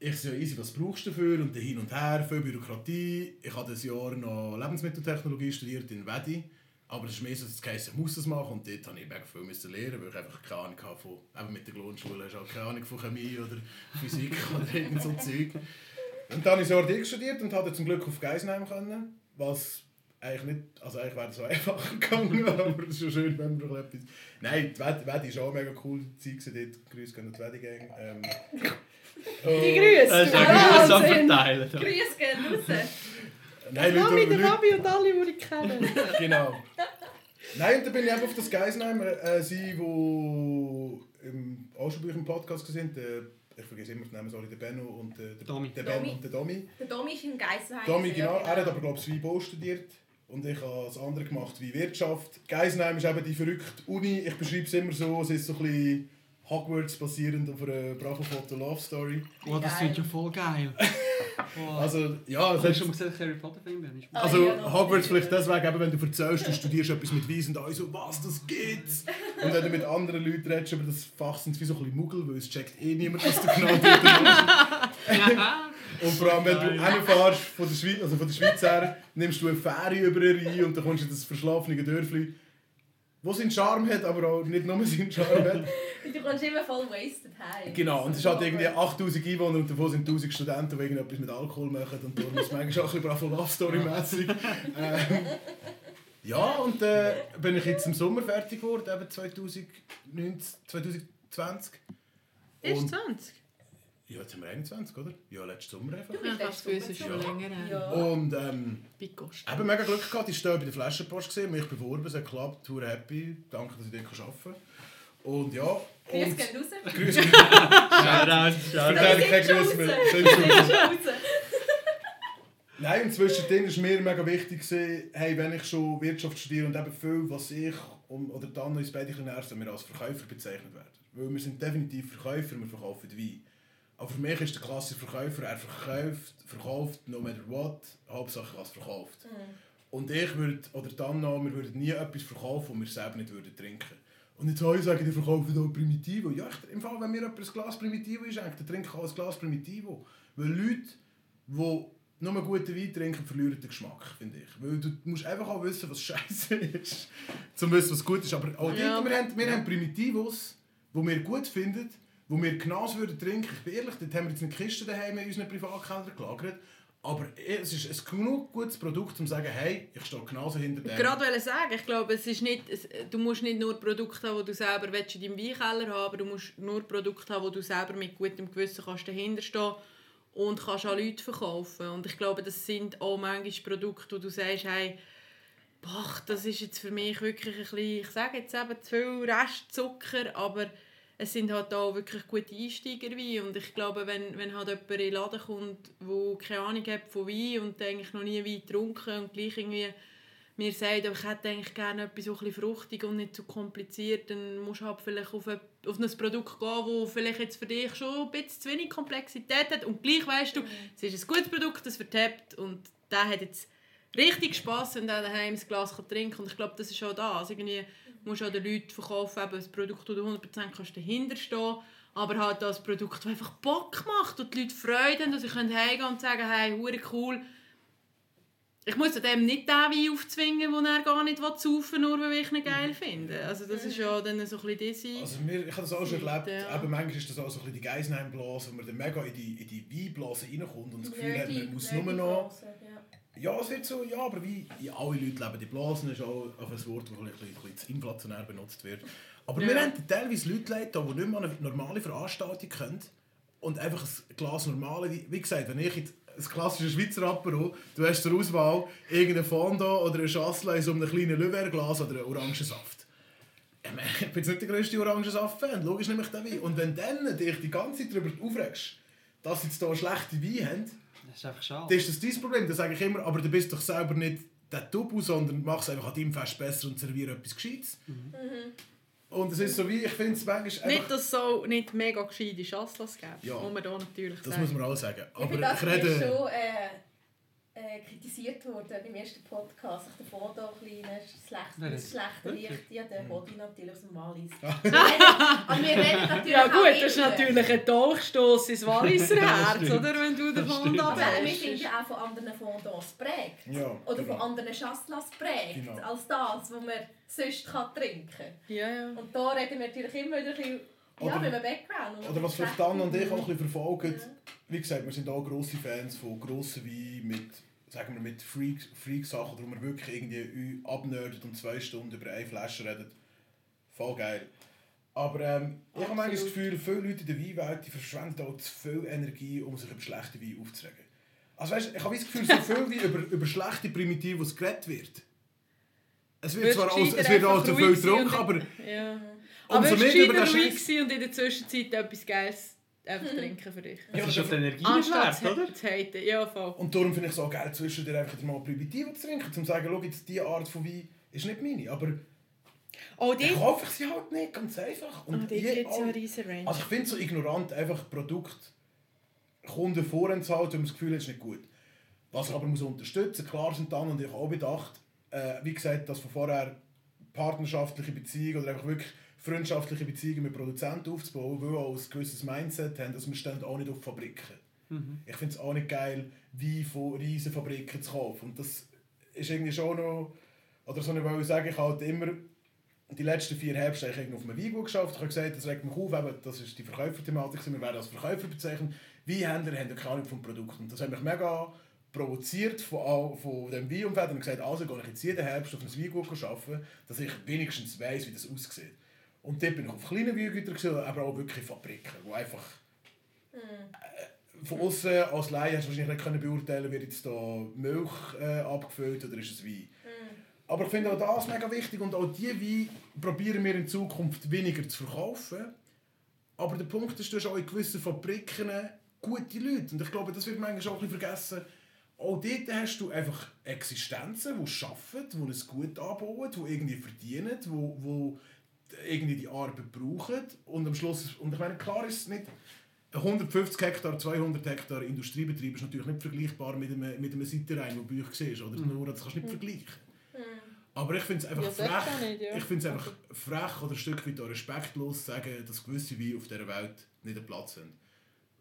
Ich so, easy, was brauchst du dafür? Und dann hin und her, viel Bürokratie. Ich habe das Jahr noch Lebensmitteltechnologie studiert in Wedi. Aber es ist mehr so, dass es ich muss das machen. Und dort musste ich viel müssen lernen, weil ich einfach keine Ahnung hatte von, eben mit der Grundschule, hast du auch keine Ahnung von Chemie oder Physik oder irgend so Zeug. Und dann habe ich das Jahr Ding studiert und hatte zum Glück auf Geisenheim können, was eigentlich nicht, also eigentlich wäre es so einfach gegangen, aber es ist schon schön, wenn man noch etwas... Nein, die Wedi Wedi ist auch mega cool, die Zeit dort, Grüße gehen an die Wedi Gang. Ähm, Die und- Grüße. Das ist ja Grüße am. Verteilen. Grüße gehen raus. Nein, Mami, Leute, der Leute, Fabi und alle, die ich kenne. Genau. Nein, und dann bin ich eben auf das Geisenheim. Äh, sie, die im, auch schon bei euch im Podcast sind, der, ich vergesse immer den Namen, sorry, der Benno und der, der, Domi. der Ben Domi. und der Domi. Der Domi ist in Geissenheim. Domi, genau, er hat aber glaube ich Weinbau studiert. Und ich habe das andere gemacht wie Wirtschaft. Geisenheim ist eben die verrückte Uni. Ich beschreibe es immer so, es ist so ein bisschen Hogwarts basierend auf einer Bravo Photo Love Story. Oh, das klingt ja voll geil. Wow. Also, ja, Hast das du ist, schon mal gesagt, dass Harry Potter Film bin? Ist- Ah, also Hogwarts viel. vielleicht deswegen, eben, wenn du erzählst, du studierst etwas mit Weisen und alle so, was, das gibt's? Und wenn du mit anderen Leuten redest über das Fach, sind es wie so ein bisschen Muggel, weil es checkt eh niemand, was du genau dort machst. Und vor allem, wenn du hinfährst von der Schweiz, also von der Schweiz her, nimmst du eine Fähre über eine Reihe und dann kommst du in das verschlafene Dörfli, wo seinen Charme hat, aber auch nicht nur seinen Charme hat. Du kommst immer voll wasted heim. Genau, und es ist halt irgendwie 8000 Einwohner und davon sind 1000 Studenten, die irgendetwas mit Alkohol machen und darum ist manchmal auch ein bisschen Love Story mäßig. ähm, ja, und äh, bin ich jetzt im Sommer fertig geworden, eben 2019, 2020. Ist Und, 20? Ja, jetzt haben wir 21, oder? Ja, letzten Sommer einfach. Habe das Gefühl, es ist schon länger her. Ja. Und ähm, eben mega Glück gehabt, ich stehe bei der Flaschenpost gesehen, mich beworben, es hat geklappt, tour happy, danke, dass ich dort arbeiten kann. Und ja, Grüße und... gehen raus. Grüße. Grüße mehr. raus. Bist raus. Nein, und zwischendrin war mir mega wichtig, gewesen, hey, wenn ich schon Wirtschaft studiere und eben viel, was ich um, oder dann uns beide ein nervt, dass wir als Verkäufer bezeichnet werden. Weil wir sind definitiv Verkäufer, wir verkaufen Wein. Aber für mich ist der klassische Verkäufer, er verkauft, verkauft, no matter what, Hauptsache was verkauft. Und ich würde, oder dann noch, wir würden nie etwas verkaufen, das wir selber nicht würden trinken Und jetzt alle sagen, die verkaufen hier Primitivo. Ja, ich, im Fall, wenn mir jemand ein Glas Primitivo einschenkt, dann trinke ich auch ein Glas Primitivo. Weil Leute, die nur guten Wein trinken, verlieren den Geschmack, finde ich. Weil du musst einfach auch wissen, was scheiße ist, um zu wissen, was gut ist. Aber auch Ja. dort, wir, haben, wir haben Primitivos, die wir gut finden, die wir Gnas würden trinken. Ich bin ehrlich, dort haben wir jetzt eine Kiste daheim in unseren Privatkeller gelagert. Aber es ist ein genug gutes Produkt, um zu sagen, hey, ich stehe genauso hinter dem. Gerade wollte sagen, ich glaube, es ist nicht, es, du musst nicht nur Produkte haben, die du selber willst in deinem Weinkeller haben aber du musst nur Produkte haben, die du selber mit gutem Gewissen kannst dahinter stehen und kannst an Leute verkaufen. Und ich glaube, das sind auch manchmal Produkte, wo du sagst, hey, boah, das ist jetzt für mich wirklich ein bisschen, ich sage jetzt eben zu viel Restzucker, aber es sind halt auch wirklich gute Einsteiger Wein. und ich glaube, wenn, wenn halt jemand in den Laden kommt, der keine Ahnung hat von Wein und eigentlich noch nie Wein getrunken und gleich irgendwie mir sagt, aber ich hätte eigentlich gerne etwas so ein fruchtig und nicht zu kompliziert, dann musst du halt vielleicht auf ein, auf ein Produkt gehen, das vielleicht jetzt für dich schon ein bisschen zu wenig Komplexität hat und gleich weißt du, es ist ein gutes Produkt, das vertappt und der hat jetzt richtig Spass, wenn er daheim ein Glas trinken kann. Und ich glaube, das ist auch das. Also irgendwie musst du auch den Leuten verkaufen, eben ein Produkt, das du 100% kannst dahinter stehen aber halt das Produkt, das einfach Bock macht und die Leute Freude haben, dass sie können heimgehen und sagen, hey, hure cool. Ich muss dem nicht den Wein aufzwingen, den er gar nicht saufen will, nur weil ich ihn geil finde. Also das ist ja dann so ein bisschen diese... Also mir, ich habe das auch schon erlebt, Ja. eben manchmal ist das auch so ein bisschen die Geisenheimblase, wo man dann mega in die, in die Weinblase reinkommt und das Gefühl hat, man muss nur noch... Ja, es wird so, ja, aber wie ja, alle Leute leben die Blasen, ist auch auch ein Wort, das ein bisschen, ein inflationär benutzt wird. Aber Ja. wir haben teilweise Leute leid, die nicht mehr an eine normale Veranstaltung können und einfach ein Glas normale, wie, gesagt, wenn ich jetzt ein klassisches Schweizer Apero, du hast zur Auswahl irgendeinen Fondant oder eine Chasselas in so einem kleinen Löwer-Glas oder einen Orangensaft. Ich bin jetzt nicht der grösste Orangensaft-Fan, logisch nehme ich den Wein. Und wenn dann dich die ganze Zeit darüber aufregst, dass sie jetzt hier schlechte Weine haben, Das ist einfach schade. dann ist das dein Problem. Dann sage ich immer, aber du bist doch selber nicht der Tubu, sondern mach es einfach an deinem Fest besser und serviere etwas Gescheites. Und es ist so wie, ich finde es manchmal einfach... Nicht, dass es so nicht mega gescheite Schasslas gibt. Ja. Muss man da natürlich das sagen. muss man auch sagen. Ich Aber das ich rede... schon äh, äh, kritisiert worden beim ersten Podcast. Ich davon da ein kleines schlecht? Licht. Ja, der Body natürlich aus dem Wallis. Aber wir reden natürlich Ja auch gut, das ist natürlich ein Dolchstoß ins Walliser Herz, oder? Wenn du davon stimmt. da Aber wir bist. sind ja auch von anderen Fondants geprägt. Ja, Oder genau. von anderen Chasselas geprägt. Genau. Als das, was man sonst kann trinken kann. Ja, ja. Und da reden wir natürlich immer wieder ein bisschen ja, mit einem Background. und Oder was vielleicht Dan und ich auch ein bisschen verfolgen. Wie gesagt, wir sind auch grosse Fans von grossen Wein mit, sagen wir, mit Freak- Freak-Sachen, wo man wirklich irgendwie abnerdet und zwei Stunden über eine Flasche redet. Voll geil. Aber ähm, ich habe manchmal das Gefühl, viele Leute in der Weinwelt die verschwenden auch zu viel Energie, um sich über schlechte Weine aufzuregen. Also weißt, ich habe das Gefühl, so viel wie über, über schlechte Primitive, was geredet wird. Es wird zwar alles, es wird auch zu viel getrunken, aber Ja. Aber umso es mehr über Scheiß... gewesen und in der Zwischenzeit etwas Geiles einfach trinken für dich. Das ist auf die Energie nicht Anstatt wert, oder? zu haten. Ja, voll. Und darum finde ich es auch geil, zwischendurch einfach mal Primitivo zu trinken, um zu sagen, schau, jetzt diese Art von Wein ist nicht meine. Aber Oh, dann dort, kaufe ich sie halt nicht, ganz einfach. oh, Und dort je- gibt es ja riesen Range. Also ich finde es so ignorant, einfach Produkt Kunden vorenthalten, wenn man das Gefühl hat, es ist nicht gut. Was ich aber muss unterstützen, klar sind dann und ich auch bedacht, äh, wie gesagt, dass von vorher partnerschaftliche Beziehungen oder einfach wirklich freundschaftliche Beziehungen mit Produzenten aufzubauen, weil wir auch ein gewisses Mindset haben, dass wir stehen auch nicht auf Fabriken. Ich finde es auch nicht geil, Wein von riesen Fabriken zu kaufen. Und das ist irgendwie schon noch, oder so ich sagen, ich halt immer die letzten vier Herbste habe ich irgendwie auf einem Weingut geschafft. Ich habe gesagt, das regt mich auf, eben, das ist die Verkäuferthematik, wir werden als Verkäufer bezeichnen. Weinhändler haben keine Ahnung vom Produkt. Und das hat mich mega provoziert von, von dem Weinumfeld. Und ich gesagt, also gehe ich jetzt jeden Herbst auf ein Weingut arbeiten, dass ich wenigstens weiss, wie das aussieht. Und dort bin ich auf kleinen gewesen, aber auch wirklich Fabriken, wo einfach äh, von außen als Laie hast du wahrscheinlich nicht können beurteilen, wird jetzt da Milch äh, abgefüllt oder ist es Wein. Aber ich finde auch das mega wichtig und auch diese Weine probieren wir in Zukunft weniger zu verkaufen. Aber der Punkt ist, du hast auch in gewissen Fabriken gute Leute. Und ich glaube, das wird manchmal auch ein bisschen vergessen. Auch dort hast du einfach Existenzen, die arbeiten, die es gut anbauen, die irgendwie verdienen, die, die irgendwie die Arbeit brauchen. Und am Schluss, und ich meine, klar ist es nicht, 150 Hektar, 200 Hektar Industriebetrieb ist natürlich nicht vergleichbar mit einem, mit einem Seitenrhein, wo bei euch siehst. Oder? Nur, das kannst du nicht vergleichen. Aber ich finde es einfach Ja, frech, nicht, ja. ich find's einfach frech oder ein Stück weit respektlos zu sagen, dass gewisse Weine auf dieser Welt nicht einen Platz haben.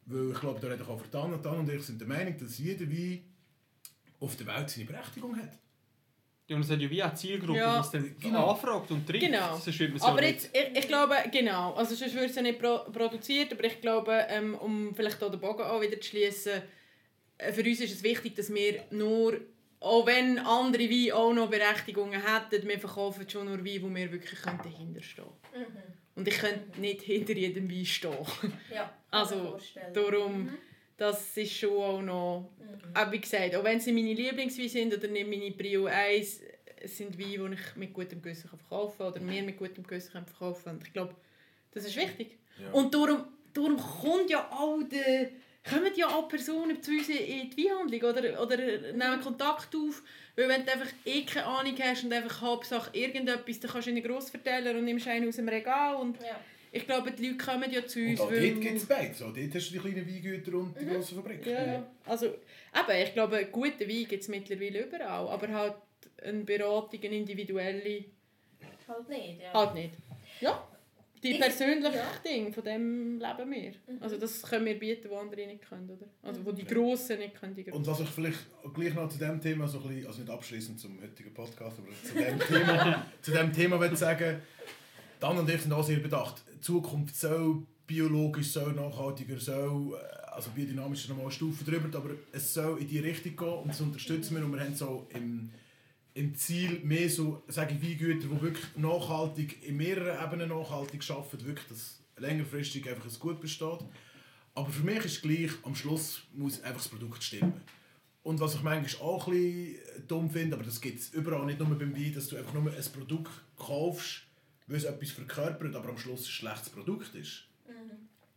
Weil ich glaube, da rede ich auch für Dan und und ich sind der Meinung, dass jeder Wein auf der Welt seine Berechtigung hat. Es hat ja wie eine Zielgruppe, Ja, die es dann genau. anfragt und trifft. Genau. Sonst wird man es ja Aber nicht- jetzt, ich, ich glaube, genau, also sonst würde es ja nicht pro produziert, aber ich glaube, ähm, um vielleicht auch den Bogen auch wieder zu schließen, äh, für uns ist es wichtig, dass wir nur, auch wenn andere Weine auch noch Berechtigungen hätten, wir verkaufen schon nur Wein, wo wir wirklich können dahinter stehen Und ich könnte nicht hinter jedem Wein stehen. Ja, Also, kann ich mir vorstellen. Darum, das ist schon auch noch, auch wie gesagt, auch wenn sie meine Lieblingsweine sind oder nicht meine Prio 1, es sind Weine, die ich mit gutem Gewissen kann verkaufen kann oder wir mit gutem Gewissen verkaufen können. Und ich glaube, das ist wichtig. Ja. Und darum, darum kommt ja auch der, kommen ja auch Personen zu uns in die Weinhandlung oder, oder nehmen Kontakt auf. Weil wenn du einfach eh keine Ahnung hast und einfach Hauptsache irgendetwas, dann kannst du in einen Grossverteiler und nimmst einen aus dem Regal. Und Ja. Ich glaube, die Leute kommen ja zu Und uns, auch weil... dort gibt es beides. Auch dort hast du die kleinen Weingüter und die grossen Fabriken. Ja, ja. Also, eben, ich glaube, einen guten Wein gibt es mittlerweile überall, aber halt eine Beratung, eine individuelle, Halt nicht, ja. halt nicht. Ja, die Ich- persönlichen ja. Dinge, von dem leben wir. Also das können wir bieten, was andere nicht können, oder? Also wo die Grossen nicht können, die Grossen. Und was ich vielleicht gleich noch zu dem Thema, so ein bisschen, also nicht abschließend zum heutigen Podcast, aber zu dem Thema, zu dem Thema will ich sagen, Dan und ich sind auch sehr bedacht. Zukunft soll biologisch, soll nachhaltiger, soll, äh, also biodynamisch ist noch mal eine Stufe drüber, aber es soll in die Richtung gehen und das unterstützen wir und wir haben so im, im Ziel mehr so, sage ich, Weingüter, die wirklich nachhaltig, in mehreren Ebenen nachhaltig arbeiten, wirklich, dass längerfristig einfach ein Gut besteht. Aber für mich ist gleich, am Schluss muss einfach das Produkt stimmen. Und was ich manchmal auch ein bisschen dumm finde, aber das gibt es überall, nicht nur beim Wein, dass du einfach nur ein Produkt kaufst, weil es etwas verkörpert, aber am Schluss ein schlechtes Produkt ist.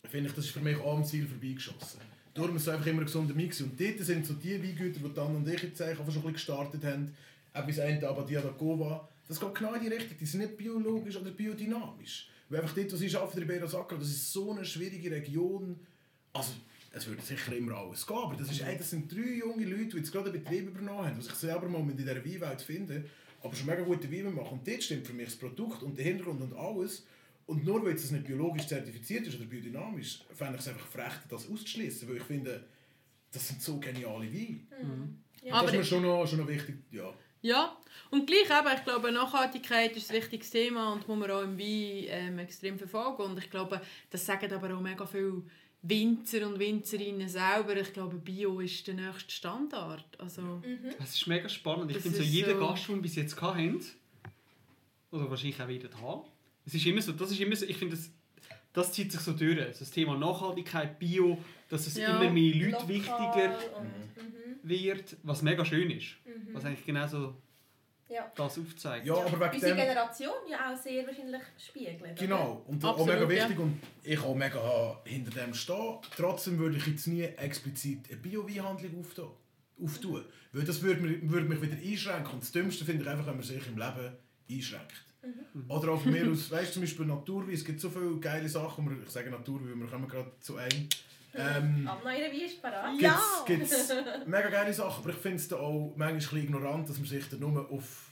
Finde ich, das ist für mich auch am Ziel vorbeigeschossen. Darum ist es einfach immer ein gesunder Mix. Und dort sind so die Weingüter, die Dan und ich jetzt eigentlich schon ein bisschen gestartet haben, etwas eine Abadia da Gova, das geht genau in die Richtung. Die sind nicht biologisch oder biodynamisch. Weil einfach dort, wo sie arbeiten, Ribeira Sacra, das ist so eine schwierige Region. Also, es würde sicher immer alles gehen, aber das, ist, das sind drei junge Leute, die jetzt gerade einen Betrieb übernommen haben, die sich selber mal in dieser Weinwelt finden, aber schon mega gute Weine machen. Und dort stimmt für mich das Produkt und der Hintergrund und alles. Und nur weil es nicht biologisch zertifiziert ist oder biodynamisch, fände ich es einfach frech, das auszuschließen, weil ich finde, das sind so geniale Weine. Ja. Aber das ist mir schon noch, schon noch wichtig, ja. Ja, und gleich eben, ich glaube, Nachhaltigkeit ist ein wichtiges Thema und muss man auch im Wein ähm, extrem verfolgen. Und ich glaube, das sagen aber auch mega viele Winzer und Winzerinnen selber. Ich glaube, Bio ist der nächste Standard. Also, Es ist mega spannend. Ich Das finde so, jeder so- Gast, den wir bis jetzt hatten, oder wahrscheinlich auch wieder haben, es ist immer so, das ist immer so, ich finde, das, das zieht sich so durch. Das Thema Nachhaltigkeit, Bio, dass es Ja. immer mehr Leute wichtiger Und, mhm. wird, was mega schön ist. Was eigentlich genau so Ja. das aufzeigt. Ja, aber wegen Unsere dem... Generation ja auch sehr wahrscheinlich spiegelt. Genau, und Absolut, auch mega ja. wichtig und ich auch mega hinter dem stehen. Trotzdem würde ich jetzt nie explizit eine Bio-Weinhandlung auftun. auftun. Weil das würde mich, würde mich wieder einschränken. Und das Dümmste finde ich einfach, wenn man sich im Leben einschränkt. Oder auch von mir aus, weißt du, zum Beispiel Naturwein, es gibt so viele geile Sachen, wir, ich sage Naturwein, wir kommen gerade zu einem. Ähm, Anna, ihre Wein ist parat. Ja. gibt's, mega geile Sachen, aber ich finde es da auch manchmal ein bisschen ignorant, dass man sich da nur auf...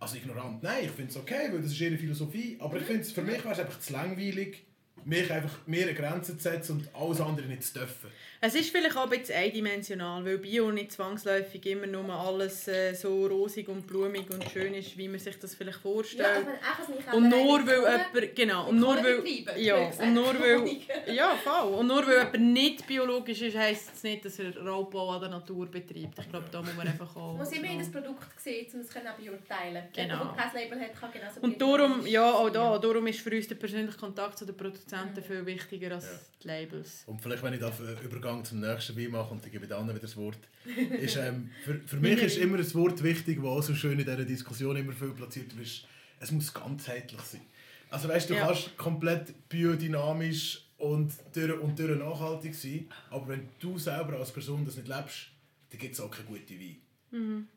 Also ignorant, nein, ich finde es okay, weil das ist ihre Philosophie, aber ich finde es, für mich wäre es einfach zu langweilig, mich einfach mir eine Grenze zu setzen und alles andere nicht zu dürfen. Es ist vielleicht auch ein bisschen eindimensional, weil Bio nicht zwangsläufig immer nur alles äh, so rosig und blumig und schön ist, wie man sich das vielleicht Ja, vorstellt. nicht und nur weil jemand, genau, und nur weil, ja, und nur weil, ja, voll. Und nur weil jemand nicht biologisch ist, heisst es nicht, dass er Raubbau an der Natur betreibt. Ich glaube, da muss man einfach auch... Man muss immer in das Produkt sehen, um es können auch beurteilen Genau. Der kein Label hat, kann genauso Und darum, ja, auch da, darum ist für uns der persönliche Kontakt zu den Produzenten viel wichtiger als Ja. die Labels. Und vielleicht, wenn ich da einen Übergang zum nächsten Wein mache und ich gebe dann wieder das Wort, ist, ähm, für, für mich ist immer ein Wort wichtig, das auch so schön in dieser Diskussion immer viel platziert ist, es muss ganzheitlich sein. Also weißt du, du Ja. kannst komplett biodynamisch und durch und durch nachhaltig sein, aber wenn du selber als Person das nicht lebst, dann gibt es auch keine gute Wein.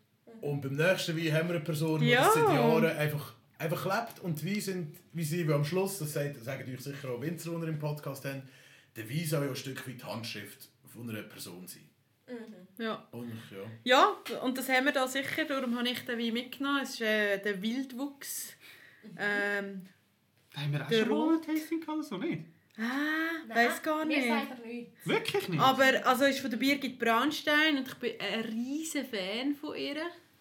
Und beim nächsten Wein haben wir eine Person, die Ja. das seit Jahren einfach, einfach lebt und die Weine sind, wie sie, am Schluss, das sagt- sagen euch sicher auch Winzer, die wir im Podcast haben, der Wein soll ja ein Stück weit die Handschrift von einer Person sein. Ja. Und ja. Ja, und das haben wir da sicher, darum habe ich den Wein mitgenommen. Es ist äh, der Wildwuchs. Ähm, Haben wir auch Der schon mal ein Tasting gehabt, so nicht? ah, weiß gar nicht. er nichts. Wirklich nicht? Aber also ist von der Birgit Braunstein und ich bin ein riesen Fan von ihr.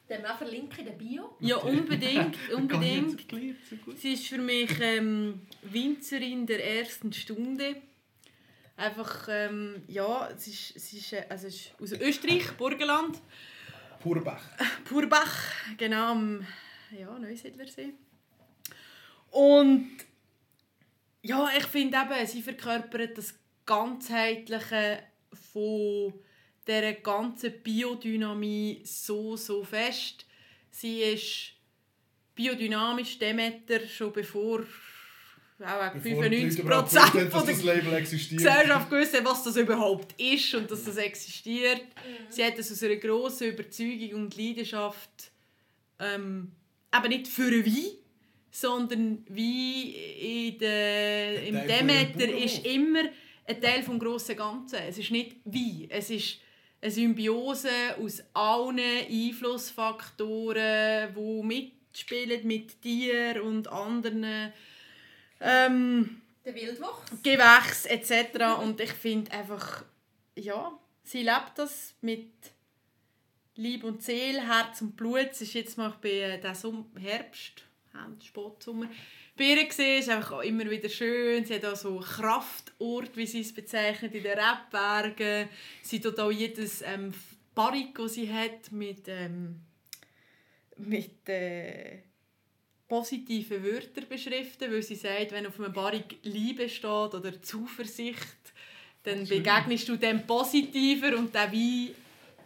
Den wir auch verlinken in der Bio. Ja, unbedingt, unbedingt. Gelernt, so gut. Sie ist für mich ähm, Winzerin der ersten Stunde. Einfach, ähm, ja, es ist, es ist, äh, also es ist aus Österreich, Burgenland. Purbach. Purbach, genau am ja, Neusiedlersee. Und ja, ich finde eben, sie verkörpert das Ganzheitliche von dieser ganzen Biodynamie so, so fest. Sie ist biodynamisch, Demeter, schon bevor auch Bevor die 95 Leute überhaupt Prozent gewusst haben, dass von der. Gesellschaft gewusst, was das überhaupt ist und dass das existiert. Sie hat es aus einer grossen Überzeugung und Leidenschaft ähm, eben nicht für einen Wein, sondern wie in der, Ein im Demeter ist immer ein Teil des grossen Ganzen. Es ist nicht Wein, es ist eine Symbiose aus allen Einflussfaktoren, die mitspielen mit Tieren und anderen ähm, Der Wildwuchs. Gewächs etc. Und ich finde einfach, ja, sie lebt das mit Liebe und Seele, Herz und Blut. Es ist jetzt mal bei äh, diesem Herbst, Herbst, Spätsommer, bei ihr ist einfach auch immer wieder schön. Sie hat auch so Kraftort, wie sie es bezeichnet, in den Rebbergen. Sie tut auch jedes ähm, Barrik, das sie hat, mit, ähm, mit äh, positive Wörter beschriften, weil sie sagt, wenn auf einem Barrik Liebe steht oder Zuversicht, dann begegnest du dem positiver und der Wein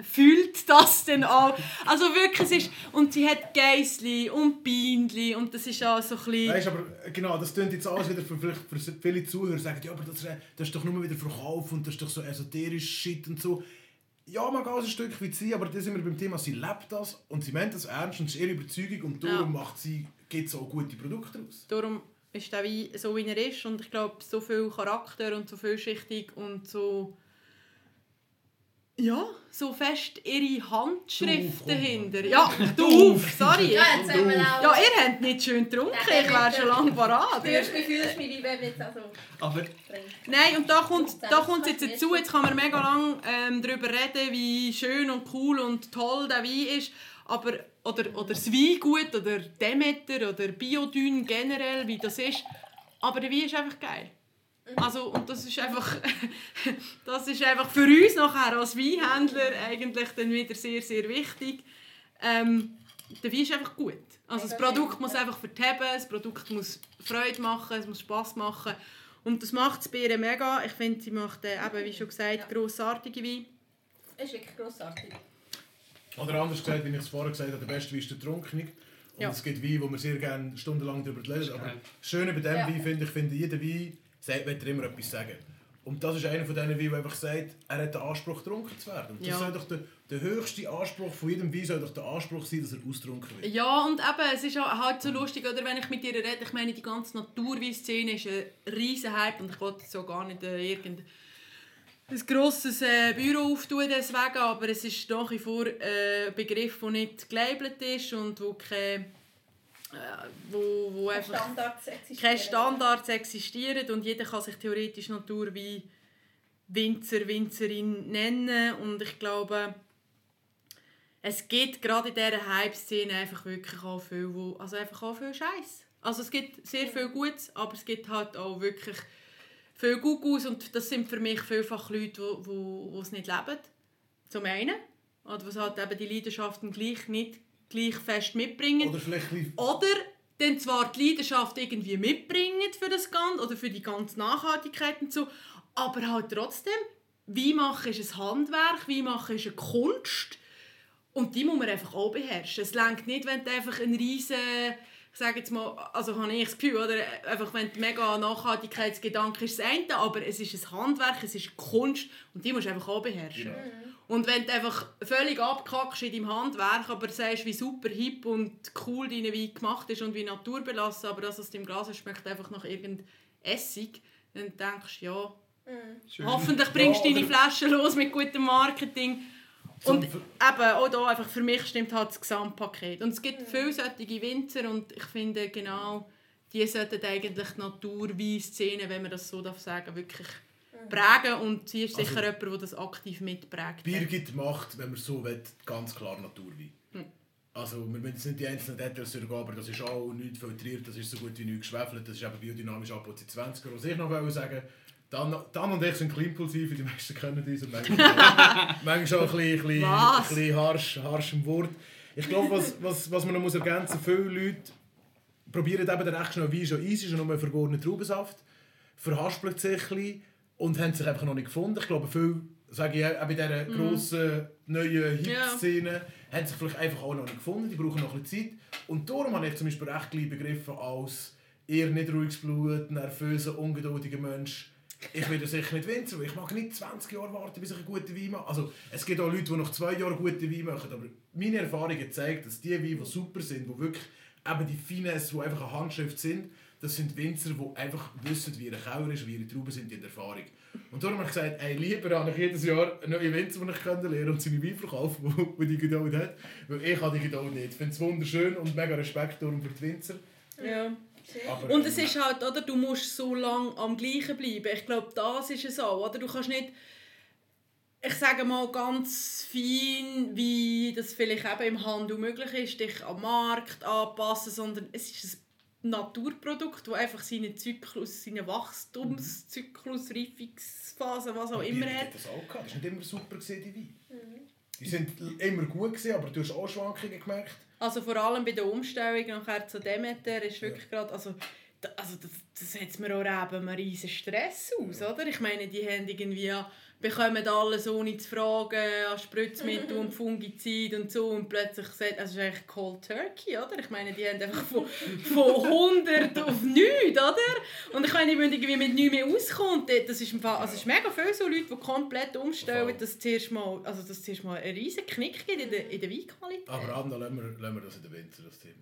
fühlt das dann auch. Also wirklich, es ist, und sie hat Geissli und Bienenli und das ist auch so ein bisschen... Weißt aber äh, genau, das klingt jetzt alles wieder für, vielleicht für viele Zuhörer, sagen, ja, aber das, ist- das ist doch nur wieder Verkauf und das ist doch so esoterisch Shit und so. Ja, man kann es ein Stück weit sein, aber da sind wir beim Thema, sie lebt das und sie meint das ernst und ist ihre Überzeugung und darum Ja. macht sie, gibt es auch gute Produkte raus. Darum ist der Wein so, wie er ist. Und ich glaube, so viel Charakter und so vielschichtig und so... Ja, so fest ihre Handschrift Du, dahinter. Ja, du, sorry. Ja, jetzt haben wir auch... Ja, ihr habt nicht schön getrunken. Ich wäre schon lange parat. Fühlst mich, fühlst mich, wie wenn jetzt also Aber. Nein, und da kommt, da kommt jetzt dazu, jetzt kann man mega lang ähm, darüber reden, wie schön und cool und toll der Wein ist, aber, oder, oder das Weingut oder Demeter oder Biodyn generell, wie das ist, aber der Wein ist einfach geil. Also, und das ist einfach, das ist einfach für uns nachher als Weinhändler eigentlich dann wieder sehr, sehr wichtig. Ähm, der Wein ist einfach gut. Also das Produkt schön, muss einfach verteben, das Produkt muss Freude machen, es muss Spass machen. Und das macht die Beere mega. Ich finde, sie macht, äh, eben, wie schon gesagt, Ja. grossartige Wein. Es ist wirklich grossartig. Oder anders gesagt, wie ich es vorher gesagt habe, der beste Wein ist der Trunknig. Und Ja. es gibt Weine, wo wir sehr gerne stundenlang darüber reden. Aber das Schöne bei diesem Ja. Wein finde ich, finde jeder Wein sagt, will er immer etwas sagen. Und das ist einer von denen, der einfach sagt, er hat den Anspruch, getrunken zu werden. Und das Ja. soll doch der, der höchste Anspruch von jedem Wein soll doch der Anspruch sein, dass er austrunken wird. Ja, und eben, es ist halt so lustig, oder, wenn ich mit ihr rede, ich meine, die ganze Naturwein-Szene ist ein riesen Hype und ich wollte so gar nicht äh, irgendein ein grosses äh, Büro auftun deswegen, aber es ist nach wie vor äh, ein Begriff, der nicht gelabelt ist und wo kein, äh, wo, wo einfach Standards existieren. keine Standards existieren und jeder kann sich theoretisch Naturwein Winzer, Winzerin nennen und ich glaube, es gibt gerade in dieser Hype-Szene einfach wirklich auch viel, wo, also einfach auch viel Scheiß. Also es gibt sehr viel Gutes, aber es gibt halt auch wirklich viel Gugus und das sind für mich vielfach Leute, die wo, wo es nicht leben. Zum einen. Oder was halt eben die Leidenschaften gleich nicht gleich fest mitbringen. Oder vielleicht ein Oder dann zwar die Leidenschaft irgendwie mitbringen für das Ganze oder für die ganze Nachhaltigkeit und so, aber halt trotzdem, wie machen ist ein Handwerk, wie machen ist eine Kunst und die muss man einfach auch beherrschen. Es reicht nicht, wenn du einfach ein riesen ich sage jetzt mal, also habe ich das Gefühl, oder? Einfach, wenn du mega Nachhaltigkeitsgedanke ist das eine, aber es ist ein Handwerk, es ist Kunst und die musst du einfach auch beherrschen. Genau. Und wenn du einfach völlig abkackst in deinem Handwerk, aber sagst, wie super hip und cool deine Wein gemacht ist und wie naturbelassen, aber das aus dem Glas ist, schmeckt einfach nach irgendeinem Essig, dann denkst du, ja, Schön. hoffentlich bringst du Ja, deine Flaschen los mit gutem Marketing. Und eben, auch da, einfach für mich stimmt halt das Gesamtpaket. Und es gibt viele solche Winzer und ich finde genau, die sollten eigentlich die Naturwein-Szene, wenn man das so darf sagen, wirklich prägen und sie ist sicher Also- jemand, der das aktiv mitprägt. Bier gibt Macht, wenn man so will, ganz klar Naturwein. Hm. Also, wir müssen jetzt nicht die einzelnen Details durchgehen, aber das ist auch nicht filtriert, das ist so gut wie nicht geschwefelt, das ist eben biodynamisch ab seit 20 Jahren. Was ich noch sagen Dan, Dan und ich sind kleimpulsiv, die meisten kennen uns und manchmal, manchmal auch ein bisschen, ein bisschen, ein Was? bisschen harsch, harsch im Wort. Ich glaube, was, was, was man noch muss ergänzen muss, viele Leute probieren eben den recht schnell Wein schon easy, schon nur vergorenen Traubensaft, verhaspeln sich ein bisschen und haben sich einfach noch nicht gefunden. Ich glaube, viele, sage ich auch bei dieser grossen neuen Hip-Szene, haben sich vielleicht einfach auch noch nicht gefunden, die brauchen noch ein bisschen Zeit. Und darum habe ich zum Beispiel recht gleich begriffen als eher nicht ruhiges Blut, nervöser, ungeduldiger Mensch. Ich werde sicher nicht Winzer, weil ich mag nicht 20 Jahre warten, bis ich einen guten Wein mache. Also, es gibt auch Leute, die nach zwei Jahren guten Wein machen, aber meine Erfahrungen zeigen, dass die Weine, die super sind, die wirklich eben die Finesse, die einfach eine Handschrift sind, das sind Winzer, die einfach wissen, wie ihr Keller ist, wie ihre Trauben sind, die haben Erfahrung. Und darum habe ich gesagt, ey, lieber habe ich jedes Jahr neuen Winzer, den ich kennenlernen und seine Weine verkaufen, der die Geduld hat. Weil ich habe die Geduld nicht. Ich finde es wunderschön und mega Respekt darum für die Winzer. Ja. Aber, Und es ähm, ist halt, oder, du musst so lange am gleichen bleiben. Ich glaube, das ist es auch. Oder? Du kannst nicht, ich sage mal ganz fein, wie das vielleicht eben im Handel möglich ist, dich am Markt anpassen, sondern es ist ein Naturprodukt, das einfach seinen Zyklus, seinen Wachstumszyklus, Reifungsphase, was auch immer hat. das auch gehabt. Das war nicht immer super, gewesen, die Weine. Die sind immer gut, gewesen, aber du hast auch Schwankungen gemerkt. Also vor allem bei der Umstellung nachher zu Demeter ist wirklich gerade, also, da- also das, das setzt mir auch eben einen riesen Stress aus, oder? Ich meine, die haben irgendwie, bekommen alles ohne zu fragen, an Spritzmittel und Fungizid und so und plötzlich sagt, also es ist eigentlich Cold Turkey, oder? Ich meine, die haben einfach von, von 100 auf nichts, oder? Und ich meine, die müssen irgendwie mit nichts mehr auskommen. Und Das ist, im Fall, also es ist mega viel so Leute, die komplett umstellen, dass es zuerst mal, also dass es zuerst mal einen riesen Knick gibt in der, in der Weinqualität. Aber Anna, lassen wir, lassen wir das in den Winter, das Thema.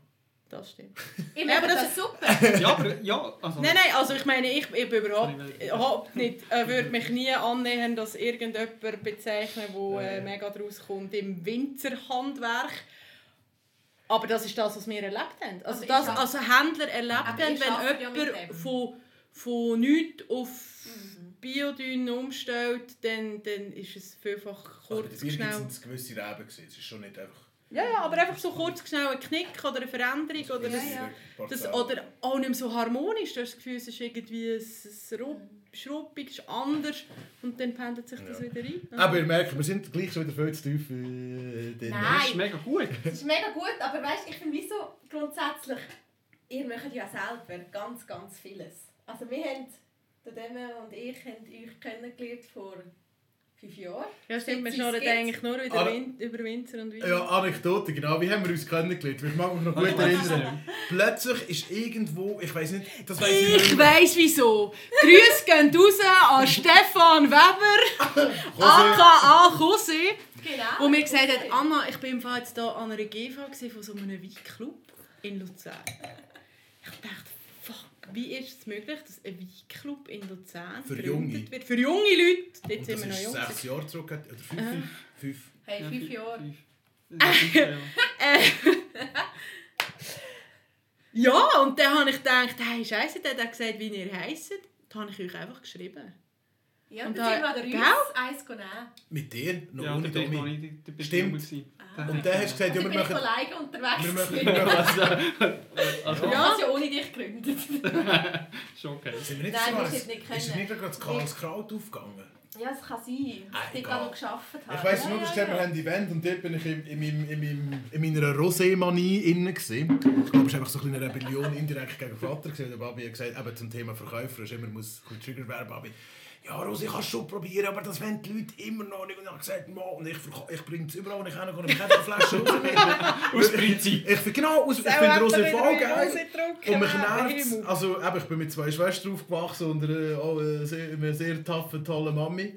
Das stimmt. Ich Ja, aber das- das super. Ja, aber ja, also... Nein, nein, also ich meine, ich, ich bin überhaupt, nicht, äh, würde mich nie annähern, dass irgendjemand bezeichnen, der äh, mega draus kommt im Winzerhandwerk. Aber das ist das, was wir erlebt haben. Also, Also ich das, hab- also Händler erlebt Aber haben, ja wenn jemand dem. von, von nichts auf Mhm. Biodyn umstellt, dann, dann ist es vielfach Also bei kurz Bier schnell. sind es gewisse Reben. Es ist schon nicht einfach... Ja, ja, aber einfach so kurz schnell ein Knick oder eine Veränderung. Oder Ja, das, ja. Das, oder auch nicht mehr so harmonisch. Du hast das Gefühl, es ist irgendwie ein- ein Rupp- schruppig, ist anders und dann pendelt sich das Ja. wieder ein. Aber ihr merkt, wir sind gleich schon wieder viel zu tief. Äh, Nein. Das ist mega gut. Das ist mega gut, aber weißt, ich finde wieso grundsätzlich, ihr macht ja selber ganz, ganz vieles. Also wir haben, der Demme und ich, haben euch kennengelernt vor Fünf Jahre. Ja, stimmt, wir schnurren eigentlich nur über, Aber- Win über Winzer und Wein. Ja, Anekdote, genau. Wie haben wir uns kennengelernt? Ich mag mich noch gut erinnern. Plötzlich ist irgendwo, ich weiß nicht, das weiß ich Ich nicht. weiss wieso. Grüße gehen raus an Stefan Weber, aka José, Genau. wo mir gesagt hat, Anna, ich bin im Fall jetzt hier an einer GV von so einem Weinclub in Luzern. Ich dachte, wie ist es möglich, dass ein Weinclub in Luzern Für gegründet Junge. wird? Für junge Leute. Dort Und sind das wir noch ist jung. sechs Jahre zurück, oder fünf, Aha. fünf, fünf. Hey, Ja, fünf fünf- Jahre. fünf. Ja, fünf Jahre. Ja, und dann habe ich gedacht, hey, Scheiße, der hat gesagt, wie ihr heisst. Dann habe ich euch einfach geschrieben. Ja, Und dann sind wir da- an eins nehmen. Mit dir, noch Ja, ohne da Domi. da Stimmt. Da Und dann hast du gesagt, ja, Und wir machen... alleine unterwegs. Wir machen, wir machen, Also, Ich Ja. habe es ja ohne dich gegründet. schon okay. sind wir nicht Nein, wir ist sind nicht es können. nicht gerade das Karlskraut aufgegangen? Ja, das kann sein. Ah, ich egal. da noch geschafft habe. Ich weiss ja, nur, ja, dass wir ja. haben Event und dort bin ich in, in, in, meinem- in meiner Rosé-Manie innen. gewesen. Ich glaube, es war einfach so eine Rebellion indirekt gegen den Vater. gewesen. Der Babi hat gesagt, eben zum Thema Verkäufer ist immer muss ein Trigger werden, Babi. Ja, Rosi, ich kann es schon probieren, aber das wollen die Leute immer noch nicht. Und ich habe gesagt, Mann, und ich, ich bringe es überall, ich und ich habe eine Flasche mit. Aus Prinzip. Ich, genau, aus, ich finde Rosé voll geil. Und Und mich nervt Also, eben, ich bin mit zwei Schwestern aufgewachsen und einer, auch einer sehr, einer sehr taffe, tolle Mami.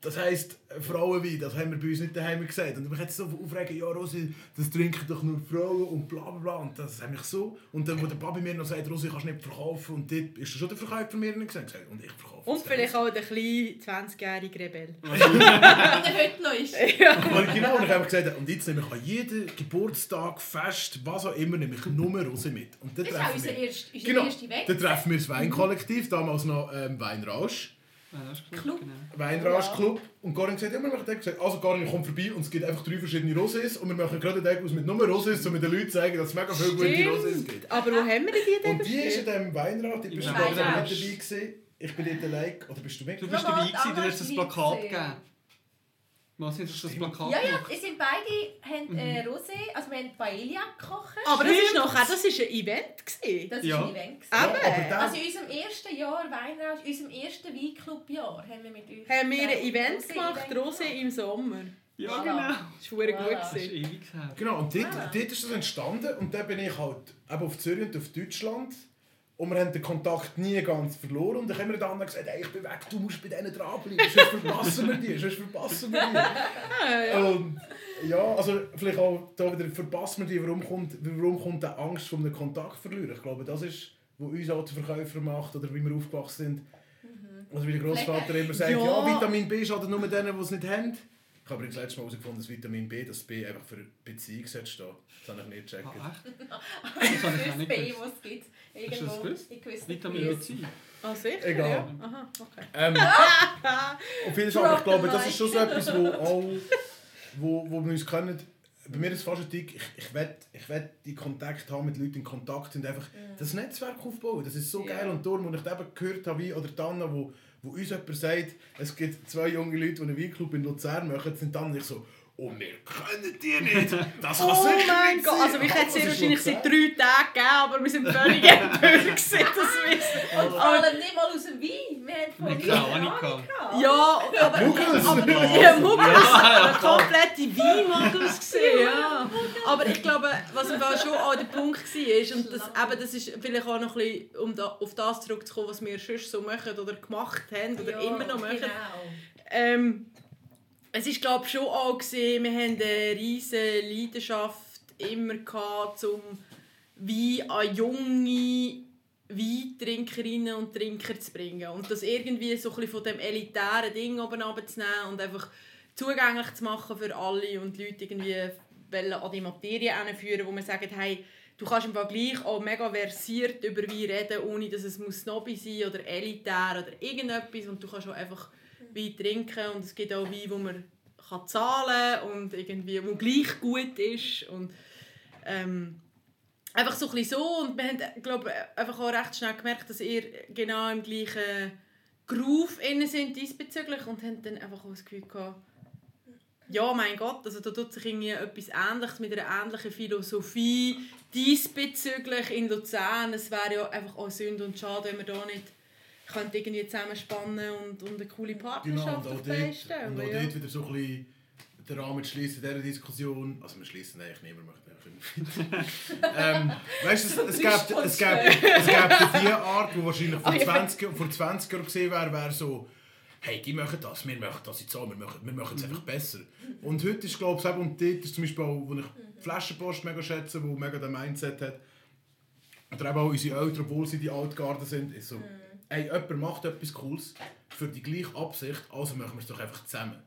Das heisst, Frauenwein, das haben wir bei uns nicht daheim gesagt. Und mich hat so aufregen, ja Rosi, das trinken doch nur Frauen und bla bla bla. Und das hat mich so... Und dann, wo der Papi mir noch sagt, Rosi, kannst du nicht verkaufen. Und dort ist schon der Verkäufer mir nicht gesagt. Und ich verkaufe Und es vielleicht auch der kleine 20-jährige Rebell. Der heute noch ist. Und genau, und ich habe gesagt, und jetzt nehme ich an jedem Geburtstag, Fest, was auch immer, nehme ich nur Rosi mit. Und Das ist auch treffen unser wir... erster, unser Genau, erster Weg. dann treffen wir das Weinkollektiv, damals noch ähm, Weinrausch. Ja, das ist gut, Club. genau. Weinrausch-Club. Und Karin gesagt, ja, wir machen den. gesagt, also Karin, komm vorbei und es gibt einfach drei verschiedene Rosés und wir machen gerade einen Tag aus mit nur Rosés, um den Leuten zu zeigen, dass es mega viele gute Rosés gibt. Aber wo haben wir denn die denn Und die ist in diesem Weinrad, die bist du nicht Weinrausch. dabei gewesen. Ich bin dort allein, oder bist du mit? Du bist dabei gewesen, du hast das ist Plakat gegeben. Was du das Plakat Ja, ja, gemacht? es sind beide haben, äh, Rosé, also wir haben Paella gekocht. Aber das ist noch, das ist ein Event gewesen. Das Ja. war ein Event. gewesen. Aber Also in unserem ersten Jahr Weinrausch, in unserem ersten Weinclub-Jahr haben wir mit euch... Haben wir ein Event gemacht, Rosé-Event Rosé im Sommer. Ja, Voilà. genau. Das war Voilà. gut. Das ist ewig her. genau, und dort, Ah. dort ist das entstanden und dann bin ich halt eben auf Zürich und auf Deutschland. Und wir haben den Kontakt nie ganz verloren. Und dann haben wir dann gesagt, hey, ich bin weg, du musst bei denen dranbleiben, sonst verpassen wir die, sonst verpassen wir die. Und ja, also vielleicht auch da wieder verpasst man die, warum kommt, warum kommt die Angst einem Kontakt verlieren? Ich glaube, das ist, was uns auch zu Verkäufer macht oder wie wir aufgewachsen sind. Also wie der Großvater immer sagt, ja. Ja. Vitamin B schadet nur denen, die es nicht haben. Ich habe übrigens letztes Mal herausgefunden, dass Vitamin B, das B einfach für Beziehung sollte stehen. Das habe ich nicht gecheckt. Ah, echt? Das habe ich auch Das nicht B, was es gibt. Hast du Irgendwo das Vitamin. B2. Ah, sicher? Egal. Ja. Aha, okay. Ähm, auf jeden Fall, aber ich glaube, das ist schon so etwas, wo, auch, wo, wo wir uns können. Bei mir ist es fast ein Tick, ich, ich will ich will die Kontakt haben mit Leuten in Kontakt sind, einfach das Netzwerk aufbauen. Das ist so Ja. geil. Und darum, als ich eben gehört habe, wie, oder Tanna, wo, wo uns jemand sagt, es gibt zwei junge Leute, die einen Weinclub in Luzern machen, sind dann nicht so, oh, wir können die nicht. Das kann Oh sicher mein nicht Gott, sein. also Aber hat es wahrscheinlich seit drei Tagen gegeben, aber wir sind völlig empört gewesen, das wissen. Und vor allem nicht mal aus dem Wein. Wir haben von Wein gehabt. Ja, aber, Muggels. aber die Muggels, eine komplette Weinmuggels gesehen, ja. Aber ich glaube, was im Fall schon auch der Punkt war, und das, eben, das ist vielleicht auch noch ein bisschen, um da, auf das zurückzukommen, was wir sonst so machen oder gemacht haben oder Ja, immer noch machen. Genau. Ähm, es ist glaube schon auch gesehen, wir haben eine riesige Leidenschaft immer gehabt, zum Wein an junge Weintrinkerinnen und Trinker zu bringen. Und das irgendwie so ein von dem elitären Ding oben runterzunehmen und einfach zugänglich zu machen für alle und die Leute irgendwie an die Materie hinführen, wo man sagt, hey, du kannst im Vergleich auch mega versiert über Wein reden, ohne dass es muss Snobby sein oder elitär oder irgendetwas. Und du kannst auch einfach Wein trinken und es gibt auch Wein, wo man kann zahlen und irgendwie wo gleich gut ist und ähm, einfach so ein bisschen so und wir haben glaube einfach auch recht schnell gemerkt, dass ihr genau im gleichen Groove innen sind diesbezüglich und haben dann einfach auch das Gefühl gehabt, ja, mein Gott, also da tut sich irgendwie etwas Ähnliches mit einer ähnlichen Philosophie diesbezüglich in Luzern. Es wäre ja einfach auch Sünde und Schade, wenn wir da nicht könnte irgendwie zusammenspannen und, und eine coole Genau, Partnerschaft und auch dort, stellen. und auch ja. dort wieder so ein bisschen den Rahmen zu schließen dieser Diskussion. Also wir schließen eigentlich niemand möchte eigentlich ähm, Weißt du, es, es gibt es gibt es gibt die Art, die wahrscheinlich vor Ah, ja. 20, vor 20 Jahren gesehen wäre, wäre so hey, die machen das, wir machen das jetzt so, wir machen, wir machen es einfach besser. Und heute ist, glaube ich, eben, und dort ist zum Beispiel auch, wo ich Flaschenpost mega schätze, wo mega den Mindset hat, oder eben auch unsere Eltern, obwohl sie die Altgarden sind, ist so, hey, jemand macht etwas Cooles für die gleiche Absicht, also machen wir es doch einfach zusammen.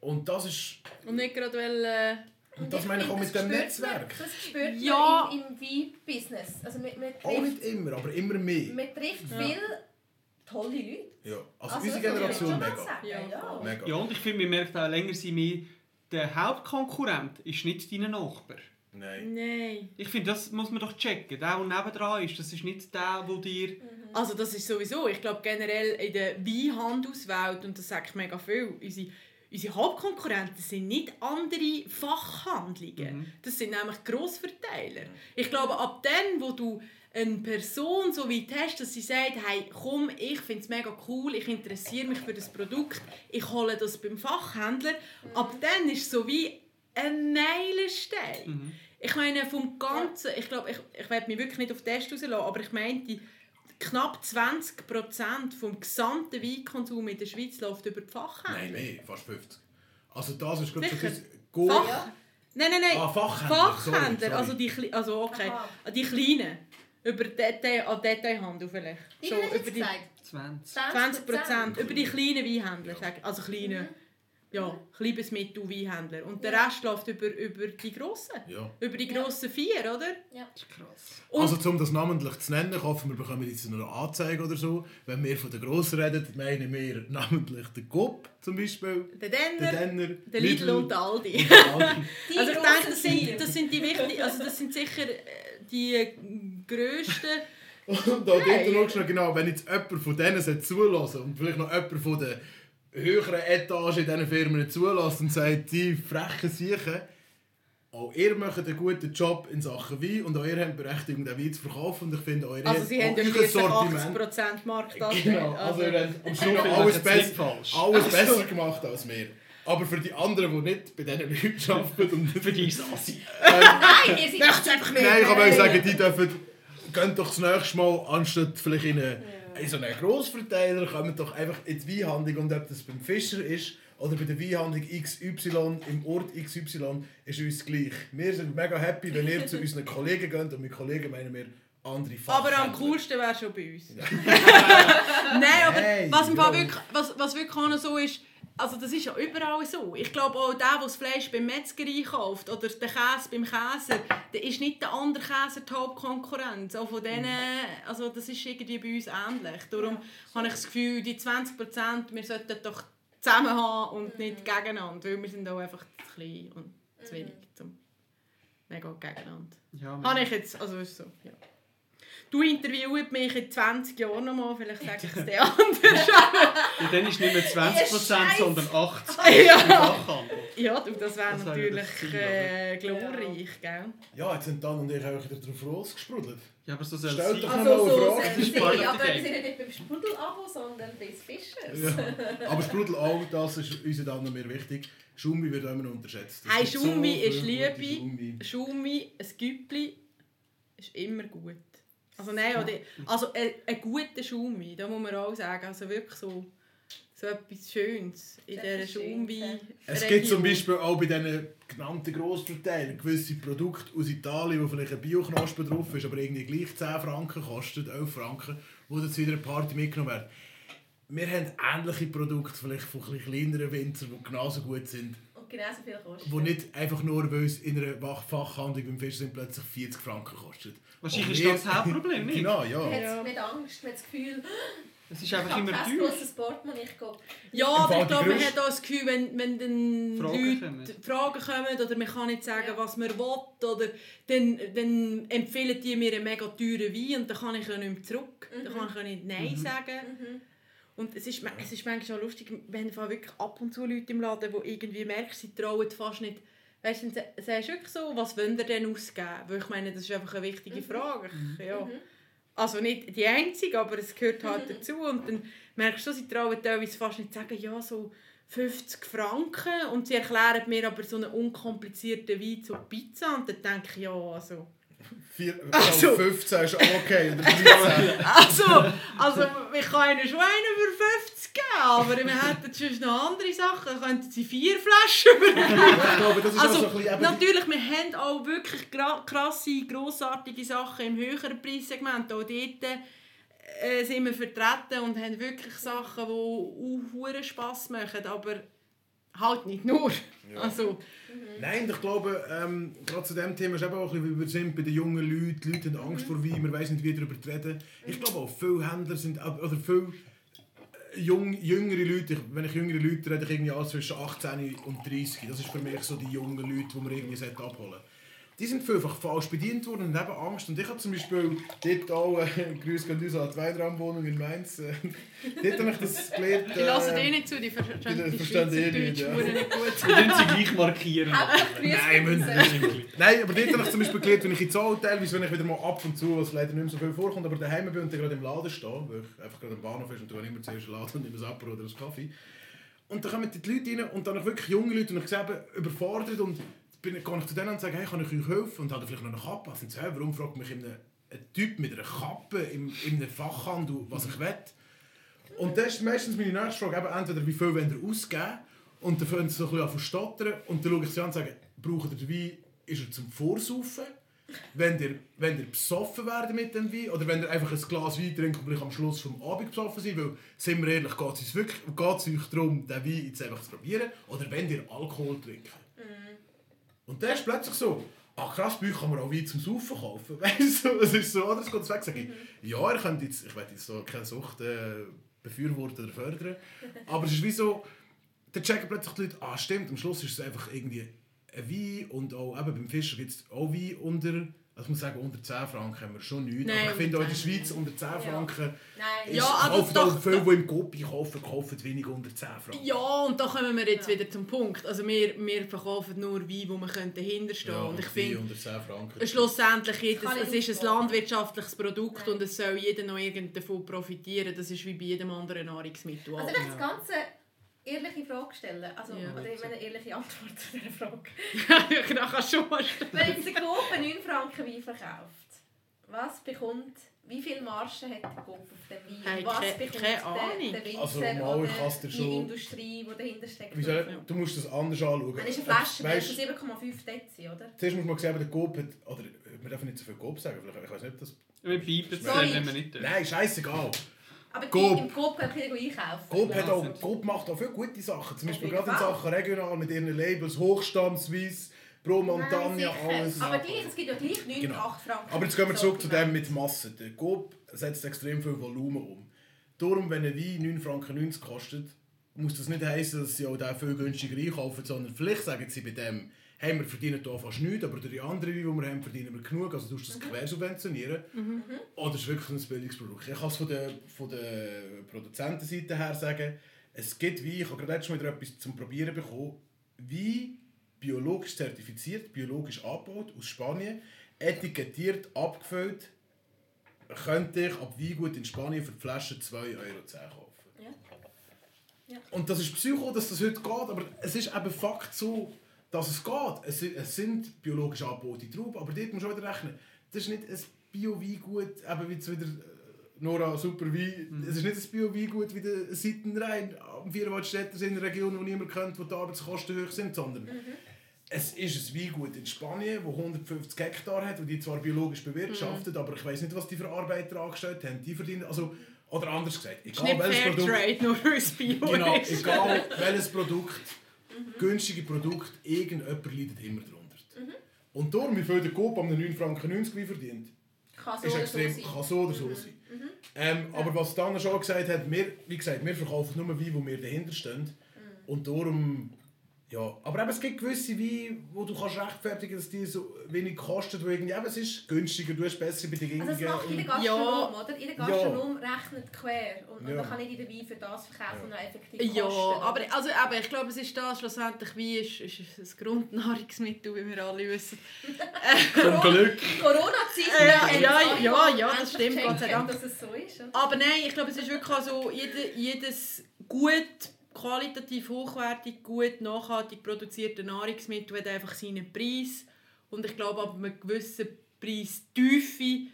Und das ist, Und nicht gerade weil... Äh, und das ich meine ich auch mit das dem Netzwerk. Man, das spürt Ja. man im, im Wein-Business. Also man, man Auch nicht immer, aber immer mehr. man trifft Ja. viele tolle Leute. Ja. Also, Also, unsere Generation mega. Ja, ja. mega. Ja, und ich finde, man merkt auch, länger sind wir, der Hauptkonkurrent ist nicht dein Nachbar. Nein. nein. Ich finde, das muss man doch checken. Der, der nebendran ist, das ist nicht der, der dir... Also das ist sowieso, ich glaube generell in der Weinhandelswelt, und das sagt mega viel, unsere, unsere Hauptkonkurrenten sind nicht andere Fachhandlungen. Das sind nämlich Grossverteiler. Ich glaube, ab dann, wo du eine Person so weit hast, dass sie sagt, hey, komm, ich finde es mega cool, ich interessiere mich für das Produkt, ich hole das beim Fachhändler, ab dann ist es so wie ein Meilenstein. Ich meine, vom Ganzen, ich glaube, ich, ich werde mich wirklich nicht auf den Test rauslassen, aber ich meinte, knapp 20% vom gesamten Weinkonsum in der Schweiz läuft über die Fachhändler. Nein, mehr, fast 50. Also das ist glaube ich das Go Fach... Nein, nein, nein. Ah, Fachhändler, Fachhändler, sorry, sorry. also die also okay, Aha. die kleinen. Über Detail, an Detailhandel vielleicht. Wie So, über die gesagt? 20. 20 Prozent. Über die kleinen Weinhändler. Ja. Also kleine, Mhm. Ja, klein bis mittel Weinhändler. Und der Ja. Rest läuft über, über die grossen. Ja. Über die Ja. grossen vier, oder? Ja. Das ist krass. Und Also um das namentlich zu nennen, ich hoffe, wir bekommen jetzt noch eine Anzeige oder so. Wenn wir von den Grossen reden, meinen wir namentlich den Coop zum Beispiel, der den Denner, Denner, der Lidl und der Aldi. und der Aldi. Die Also ich denke, das sind, das sind die wichtigen, also das sind sicher äh, die grössten. Und da Hey. dort noch genau, wenn jetzt jemand von denen zulassen und vielleicht noch jemand von der höheren Etage in diesen Firmen zulässt und sagt, die frechen Siechen, auch ihr macht einen guten Job in Sachen Wein und auch ihr habt die Berechtigung, den Wein zu verkaufen und ich finde, eure Also sie haben ja euer schliesslich 80% Marktanteil. Genau, also ihr habt am Schluss So viel alles, sie besser, alles gemacht als wir. Aber für die anderen, die nicht bei diesen Leuten arbeiten und Für die ist es assi. Nein, ihr seid einfach nicht? Nein, ich kann mal sagen, die dürfen, gehen doch das nächste Mal, anstatt vielleicht in einen, in so einen Grossverteiler, kommen doch einfach in die Weinhandlung und ob das beim Fischer ist oder bei der Weinhandlung XY im Ort XY, ist uns gleich. Wir sind mega happy, wenn ihr zu unseren Kollegen geht und mit Kollegen meinen wir andere Aber am Fachhändler. coolsten wäre schon bei uns. Nein, aber Hey, was, im Fall wirklich, was, was wirklich auch noch so ist, also das ist ja überall so. Ich glaube auch der, der das Fleisch beim Metzger einkauft oder den Käse beim Käser, der ist nicht der andere Käser die Hauptkonkurrenz. Auch von denen, also das ist irgendwie bei uns ähnlich. Darum habe ich das Gefühl, die 20 Prozent, wir sollten doch zusammen haben und nicht gegeneinander, weil wir sind auch einfach zu klein und zu wenig zum mega gegeneinander. Ja, Habe ich jetzt, also ist so, ja. Du interviewst mich in 20 Jahren nochmal, vielleicht sage ich es dir anders. Und dann ist nicht mehr 20%, Scheiß. sondern 80% Ja. ja, du, das wäre natürlich das Ziel, äh, glorreich, gell? Ja, jetzt sind Dan und ich auch wieder drauf losgesprudelt. Ja, aber so soll sein. doch Also mal eine so Frage. sie, the aber wir sind ja nicht beim Sprudel-Abo, sondern bei Fischers. Ja. Aber Sprudel auch, das ist uns dann noch mehr wichtig. Schumbi wird immer noch unterschätzt. Hey, Schumbi viele ist Liebe. Schumi, ein Güppli ist immer gut. Also nein, oder, also ein, ein guter Schumi, da muss man auch sagen, also wirklich so, so etwas Schönes in Das dieser ja. Es gibt zum Beispiel auch bei diesen genannten Grossverteilern gewisse Produkte aus Italien, wo vielleicht ein Bioknospe drauf ist, aber irgendwie gleich 10 Franken kostet, 11 Franken, wo dann zu einer Party mitgenommen werden. Wir haben ähnliche Produkte, vielleicht von kleineren Winzern, die genauso gut sind, genauso viel kostet. die nicht einfach nur, weil es in einer Fachhandlung beim Fisch sind, plötzlich 40 Franken kostet. Wahrscheinlich ist das Hauptproblem, nicht? Genau, Man ja. hat Ja. nicht Angst, man hat das Gefühl, Es ist einfach immer teuer. Portemonnaie. Ich gehe Ja, aber ich glaube, man hat auch das Gefühl, wenn, wenn dann Fragen Leute kommen. Fragen kommen oder man kann nicht sagen, Ja. was man will, oder dann, dann empfehlen die mir einen mega teuren Wein und dann kann ich ja nicht mehr zurück. Dann kann ich ja nicht Nein sagen. Mhm. Und es ist, es ist manchmal auch lustig, wenn du wirklich ab und zu Leute im Laden, die irgendwie merkst, sie trauen fast nicht. Weißt du, dann sa- sagst du wirklich so, was wollt ihr denn ausgeben? Weil ich meine, das ist einfach eine wichtige Frage. Ich- Ja. Mhm. Also nicht die einzige, aber es gehört halt dazu. Und dann merkst du, sie trauen teilweise fast nicht zu sagen, ja, so 50 Franken. Und sie erklären mir aber so einen unkomplizierten Wein zur Pizza. Und dann denke ich, ja, also... Vier, Also- also 15 ist okay. Oder 13. Also, also ich kann ihnen schon einen für 50 geben, aber wir hätten sonst noch andere Sachen. Könnten sie vier Flaschen auch Also, so ein bisschen... eben natürlich, wir haben auch wirklich krasse, grossartige Sachen im höheren Preissegment. Auch dort äh, sind wir vertreten und haben wirklich Sachen, die auch Spass machen, aber halt nicht nur. Also, Nein, ich glaube, ähm, gerade zu diesem Thema ist eben auch ein bisschen, wie wir sind bei den jungen Leuten. Die Leute haben Angst vor Wein, man weiß nicht, wie darüber reden. Ich glaube auch, viele Händler sind, oder viele äh, jung, jüngere Leute, ich- wenn ich jüngere Leute rede, ich irgendwie alles zwischen 18 und 30. Das ist für mich so die jungen Leute, die man irgendwie abholen sollte. Die sind vielfach falsch bedient worden und haben Angst. Und ich habe zum Beispiel dort auch, äh, Grüße gehen uns an die Weinraumwohnung in Mainz, äh, dort habe ich das gelernt. die lassen äh, eh nicht zu, die ver- die verstehen die verstehen eh nicht, ja. nicht gut. Wir müssen sie gleich markieren. Nein, müssen nicht. Nein, aber dort habe ich zum Beispiel gelernt, wenn ich in Zoll teilweise, wenn ich wieder mal ab und zu, was leider nicht mehr so viel vorkommt, aber daheim bin und dann gerade im Laden stehe, weil ich einfach gerade am Bahnhof ist und du immer zuerst Laden und nehme ein Apero oder einen Kaffee. Und dann kommen die Leute rein und dann wirklich junge Leute und ich sehe eben überfordert und bin, gehe ich zu denen und sage, hey, kann ich euch helfen? Und habe vielleicht noch eine Kappe. Sie sagen, warum fragt mich ein, Typ mit einer Kappe im, in einem Fachhandel, was ich will? Und das ist meistens meine nächste Frage, eben entweder wie viel wollt ihr ausgeben und dann fangen sie so ein bisschen an zu stottern und dann schaue ich sie an und sage, braucht ihr Wein, ist er zum Vorsaufen? Wenn ihr, wenn ihr besoffen werden mit dem Wein oder wenn ihr einfach ein Glas Wein trinkt und am Schluss vom Abend besoffen seid, weil, sind wir ehrlich, geht es uns wirklich euch darum, den Wein jetzt einfach zu probieren oder wenn ihr Alkohol trinkt. Und dann ist plötzlich so, ach krass, euch kann man auch Wein zum Saufen kaufen. Weißt du, es ist so, oder? Es geht weg, sage ich, ja, ihr könnt jetzt, ich will jetzt so keine Sucht äh, befürworten oder fördern, aber es ist wie so, dann checken plötzlich die Leute, ah stimmt, am Schluss ist es einfach irgendwie ein Wein und auch eben beim Fischer gibt es auch Wein unter, also ich muss sagen, unter 10 Franken haben wir schon nichts, Nein, aber ich finde auch in der unter 10 Schweiz unter 10 Franken Nein. ist, Ja, also kaufen doch- auch viele, die im Copi kaufen, kaufen wenig unter 10 Franken. Ja, und da kommen wir jetzt Ja. wieder zum Punkt. Also wir, wir verkaufen nur Wein, wo man dahinter stehen Ja, Und ich finde, unter 10 Franken. schlussendlich ist es, es ist ein landwirtschaftliches Produkt Nein. und es soll jeder noch irgend davon profitieren. Das ist wie bei jedem anderen Nahrungsmittel. Also das Ganze ehrliche Frage stellen. Also, Ja. oder ich meine eine ehrliche Antwort zu dieser Frage. da kannst du schon mal stellen. Wenn jetzt der Coop 9 Franken Wein verkauft, was bekommt, wie viel Marge hat der Coop auf dem Wein? Hey, was keine- bekommt keine der, Ahnung. der Winzer Also, mal, ich oder die schon- Industrie, die dahinter steckt? Wie soll, du musst das anders anschauen. Dann ist eine Flasche, Weißt- ist 7,5 Dezi, oder? Zuerst muss man sehen, der Coop hat, oder wir dürfen nicht so viel Coop sagen, vielleicht, ich weiß nicht, ob das... Wir piepen es wenn wir nicht. Nein, scheißegal. Aber die Coop. im Coop können wir einkaufen. Coop, hat Ja, auch. Coop macht auch viele gute Sachen, zum Beispiel gerade in. Sachen regional mit ihren Labels, Hochstand, Swiss, Pro Montagna, sicher. alles. Aber gleich, es gibt ja gleich 9, Genau. 8 Franken. Aber jetzt gehen wir zurück zu dem mit Masse. Der Coop setzt extrem viel Volumen um. Darum, wenn ein Wein 9,90 Franken kostet, muss das nicht heißen, dass sie auch den viel günstiger einkaufen, sondern vielleicht sagen sie bei dem, hey, wir verdienen hier fast nichts, aber durch die anderen Weine, die wir haben, verdienen wir genug, also du musst das quersubventionieren. Oder es ist wirklich ein Bildungsprodukt. Ich kann es von der, von der Produzentenseite her sagen, es gibt Wein, ich habe gerade letztes Mal wieder etwas zum Probieren bekommen, Wein biologisch zertifiziert, biologisch angebaut, aus Spanien, etikettiert, abgefüllt, könnte ich ab Weingut in Spanien für die Flasche 2,10 Euro kaufen. Ja. Ja. Und das ist Psycho, dass das heute geht, aber es ist eben Fakt so, dass es geht. Es, si- es sind biologisch angebaute Trauben, aber dort muss man wieder rechnen. Das ist nicht ein Bio-Weingut, eben wie jetzt wieder äh, Nora, super Wein. Es ist nicht ein Bio-Weingut wie der Seitenrhein am Vierwaldstätter in einer Region, die niemand kennt, wo die Arbeitskosten hoch sind, sondern es ist ein Weingut in Spanien, das 150 Hektar hat, und die zwar biologisch bewirtschaftet, aber ich weiß nicht, was die für Arbeiter angestellt haben. Die verdienen, also, oder anders gesagt, Es ist egal welches Produkt... Fairtrade, nur Bio Genau, egal welches Produkt, günstige Produkt, irgendjemand leidet immer darunter. Und darum, wie viel der Coop am 9 Franken 90 Wein verdient, Kann so ist oder so extrem, sein. kann so oder so sein. Ähm, Aber was Dana schon gesagt hat, wir, wie gesagt, wir verkaufen nur Wein, wo wir dahinter stehen. Und darum, Ja, aber eben, es gibt gewisse Weine, wo du kannst rechtfertigen dass die so wenig kosten, wo irgendwie, eben, es ist günstiger, du hast bessere Bedingungen. Also das macht jeder und- Gastronom, oder? Jeder Gastronom rechnet quer und, und Ja. dann kann nicht jeder Wein für das verkaufen, Ja. was er effektiv Ja, kostet. aber, also, aber ich glaube, es ist das schlussendlich wie ist, ist ein Grundnahrungsmittel, wie wir alle wissen. Zum Glück. Corona-Zeit, Ja, haben ja, ja, ja, das stimmt, Gott sei Dank. dass es so ist. oder? Aber nein, ich glaube, es ist wirklich so, jede, jedes gut, qualitativ hochwertig, gut, nachhaltig produzierte Nahrungsmittel hat einfach seinen Preis. Und ich glaube, ab einem gewissen Preistiefe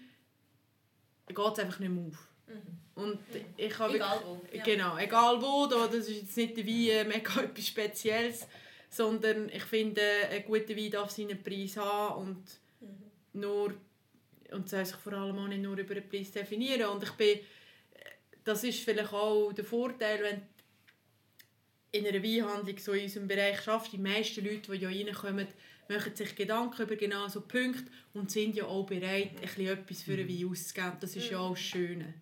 geht es einfach nicht mehr auf. Und ich habe Egal wo, ja. Genau, egal wo, da, das ist jetzt nicht wie äh, mega etwas Spezielles, sondern ich finde, ein guter Wein darf seinen Preis haben und nur und soll sich vor allem auch nicht nur über den Preis definieren. Und ich bin, das ist vielleicht auch der Vorteil, wenn in einer Weinhandlung so in unserem Bereich schaffst. Die meisten Leute, die hier reinkommen, machen sich Gedanken über genau so Punkte und sind ja auch bereit, ein bisschen etwas für einen Wein auszugeben. Das ist ja auch das Schöne.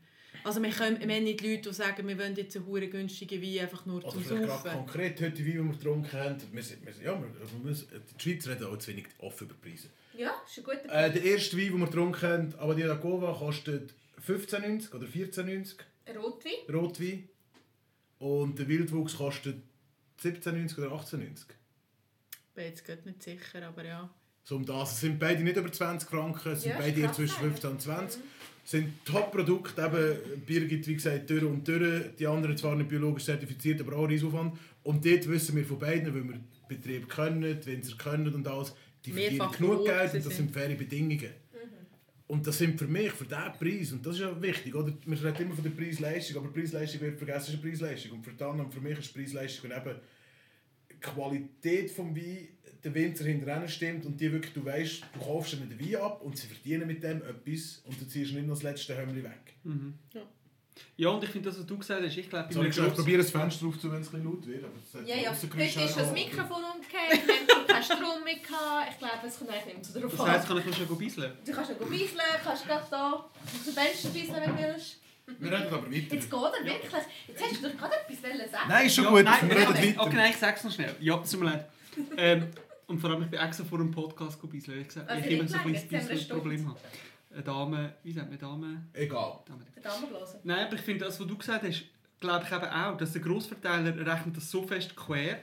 Also wir, können, wir haben nicht Leute, die sagen, wir wollen jetzt einen hure günstigen Wein einfach nur Oder zum Saufen. konkret heute die Weine, die wir getrunken haben. Wir, sind- wir, sind- ja, wir, also wir müssen, die Schweizer reden auch zu wenig offen über Preise. Ja, ist ein guter Äh, der erste Wein, den wir getrunken haben, Abadia Gova, kostet 15,90 oder 14,90 Rotwein. Rotwein. Und der Wildwuchs kostet 17,90 oder 18,90. Ich bin jetzt gerade nicht sicher, aber ja. So um das. Es sind beide nicht über 20 Franken, es sind Ja, beide eher zwischen eigentlich. 15 und 20. Es sind Top-Produkte, eben Bier gibt wie gesagt durch und durch. Die anderen zwar nicht biologisch zertifiziert, aber auch Riesenaufwand. Und dort wissen wir von beiden, weil wir den Betrieb können, Winzer können und alles, die verdienen Mehrfach genug Geld und das sind faire Bedingungen. Und das sind für mich, für diesen Preis, und das ist ja wichtig, oder? man redet immer von der Preis-Leistung, aber Preis-Leistung wird vergessen, ist eine Preisleistung. Und für, die anderen, für mich ist Preis-Leistung wenn eben die Qualität des Wein der Winzer hinterher stimmt und die wirklich, du weißt, du kaufst ihnen den Wein ab und sie verdienen mit dem etwas und du ziehst nicht noch das letzte Hömmli weg. Ja, und ich finde das, was du gesagt hast, ich glaube, Soll ich schon probieren, das Fenster aufzumachen, wenn es ein bisschen laut wird? Aber das Ja, ja. Heute ist das. Mikrofon umgekehrt, wir haben keinen Strom mehr gehabt. Ich glaube, es kommt eigentlich nicht mehr so Das drauf heisst, an. kann ich schon bisseln. Du kannst noch beiseln, kannst gerade da auf dem Fenster beiseln, wenn du willst. Wir reden aber weiter. Jetzt geht er wirklich. Jetzt hast du doch gerade etwas sagen. Nein, ist schon Ja, gut, nein, wir reden okay, weiter. Okay, nein, ich sag's noch schnell. Ja, tut mir leid. Ähm, und vor allem, ich bin extra vor einem Podcast bisseln, weil ich gesagt Also ich immer so ein kleines bisschen Problem habe. Eine Dame, wie sagt man Dame? Egal. Dame. Blasen. Nein, aber ich finde das, was du gesagt hast, glaube ich eben auch, dass der Grossverteiler rechnet das so fest quer,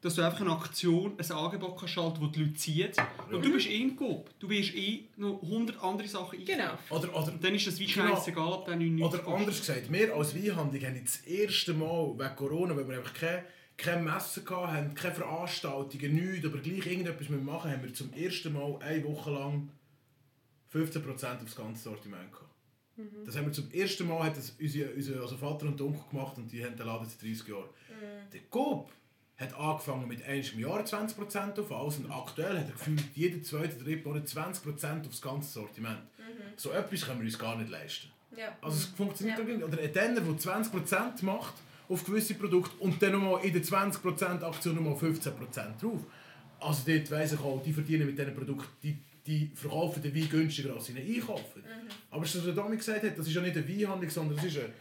dass du einfach eine Aktion, ein Angebot kannst schalten, das die Leute zieht. Und du bist eh in Coop. Du wirst eh noch 100 andere Sachen Genau. einkaufen. Oder, oder, Und dann ist das wie Genau. scheißegal, ob der 99 Oder anders gesagt, wir als Weinhandlung haben jetzt das erste Mal wegen Corona, weil wir einfach keine, keine Messen hatten, keine Veranstaltungen, nichts, aber gleich irgendetwas machen haben wir zum ersten Mal eine Woche lang 15% aufs ganze Sortiment gehabt. Das haben wir zum ersten Mal, hat das unser, unser also Vater und Onkel gemacht und die haben den Laden seit 30 Jahren. Der Coop hat angefangen mit einmal im Jahr 20% auf alles und aktuell hat er gefühlt jeden zweiten, dritten Monat 20% aufs ganze Sortiment. So etwas können wir uns gar nicht leisten. Ja. Also es funktioniert Ja. ja. nicht. Oder ein Tenner, der 20% macht auf gewisse Produkte und dann nochmal in der 20% Aktion nochmal 15% drauf. Also dort weiss ich auch, die verdienen mit diesen Produkten, die, die verkaufen den Wein günstiger als sie ihn einkaufen. Aber was der Domi gesagt hat, das ist ja nicht eine Weinhandlung, sondern das ist ein,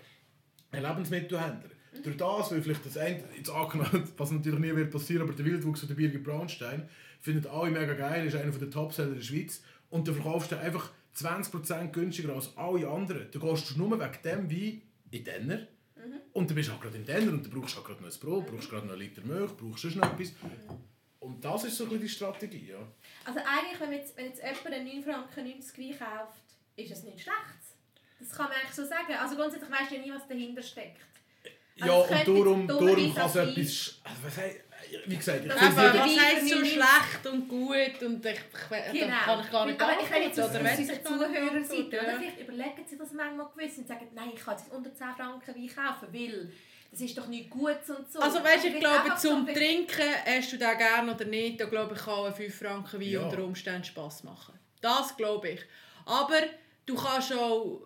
ein Lebensmittelhändler. Durch das, weil vielleicht das eine, jetzt angenommen, was natürlich nie wird passieren, aber der Wildwuchs von der Birgit Braunstein findet alle mega geil, ist einer der Topseller der Schweiz und du verkaufst den einfach 20% günstiger als alle anderen. Du gehst nur wegen dem Wein in Denner und du bist auch gerade im Denner und du brauchst auch gerade noch ein Brot, brauchst gerade noch einen Liter Milch, brauchst noch etwas. Und das ist so ein bisschen die Strategie, ja. Also eigentlich, wenn, man jetzt, wenn jetzt jemand einen 9 Franken 90 Wein kauft, ist es nicht schlecht. Das kann man eigentlich so sagen. Also grundsätzlich weisst du ja nie, was dahinter steckt. Ja, Also es und darum, darum kann es etwas... Also, was wie gesagt, ich finde was heisst so 99? schlecht und gut und ich, ich, ich, Genau. kann ich gar nicht Aber wenn ich jetzt aus oder unserer Zuhörerseite, oder? ja. Vielleicht überlegen sie das manchmal gewiss und sagen, nein, ich kann jetzt unter 10 Franken Wein kaufen, weil das ist doch nicht gut und so. Also weißt, ich Aber glaube, so zum ein Trinken, hast du den gerne oder nicht, da glaube ich, kann ein 5 Franken Wein Ja. unter Umständen Spass machen. Das glaube ich. Aber du kannst auch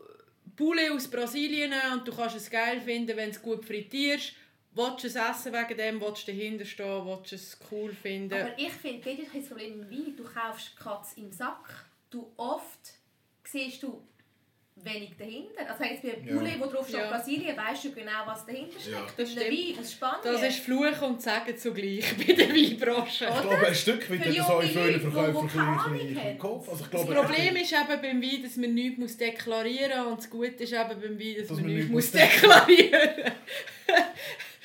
Poulet aus Brasilien nehmen und du kannst es geil finden, wenn du es gut frittierst. Willst du es essen wegen dem, willst du dahinter stehen, willst du es cool finden. Aber ich finde, dort ist das Problem im Wein. Du kaufst Katz im Sack. Du oft siehst du wenig dahinter. Also jetzt bei Ja. Poulet, wo drauf steht Ja. Brasilien, weißt du genau, was dahinter steckt. Ja. Das einem. Wein aus Spanien. Das ist Fluch und Sagen zugleich bei der Weinbranche. Ich glaube, ein Stück weit hat das auch junge viele Leute, die- Verkäufer die keine ein Ahnung bisschen im. Kopf. Also ich Das glaube, Problem ist eben beim Wein, dass man nichts muss deklarieren muss. Und das Gute ist eben beim Wein, dass, Dass man man nichts nichts muss muss deklarieren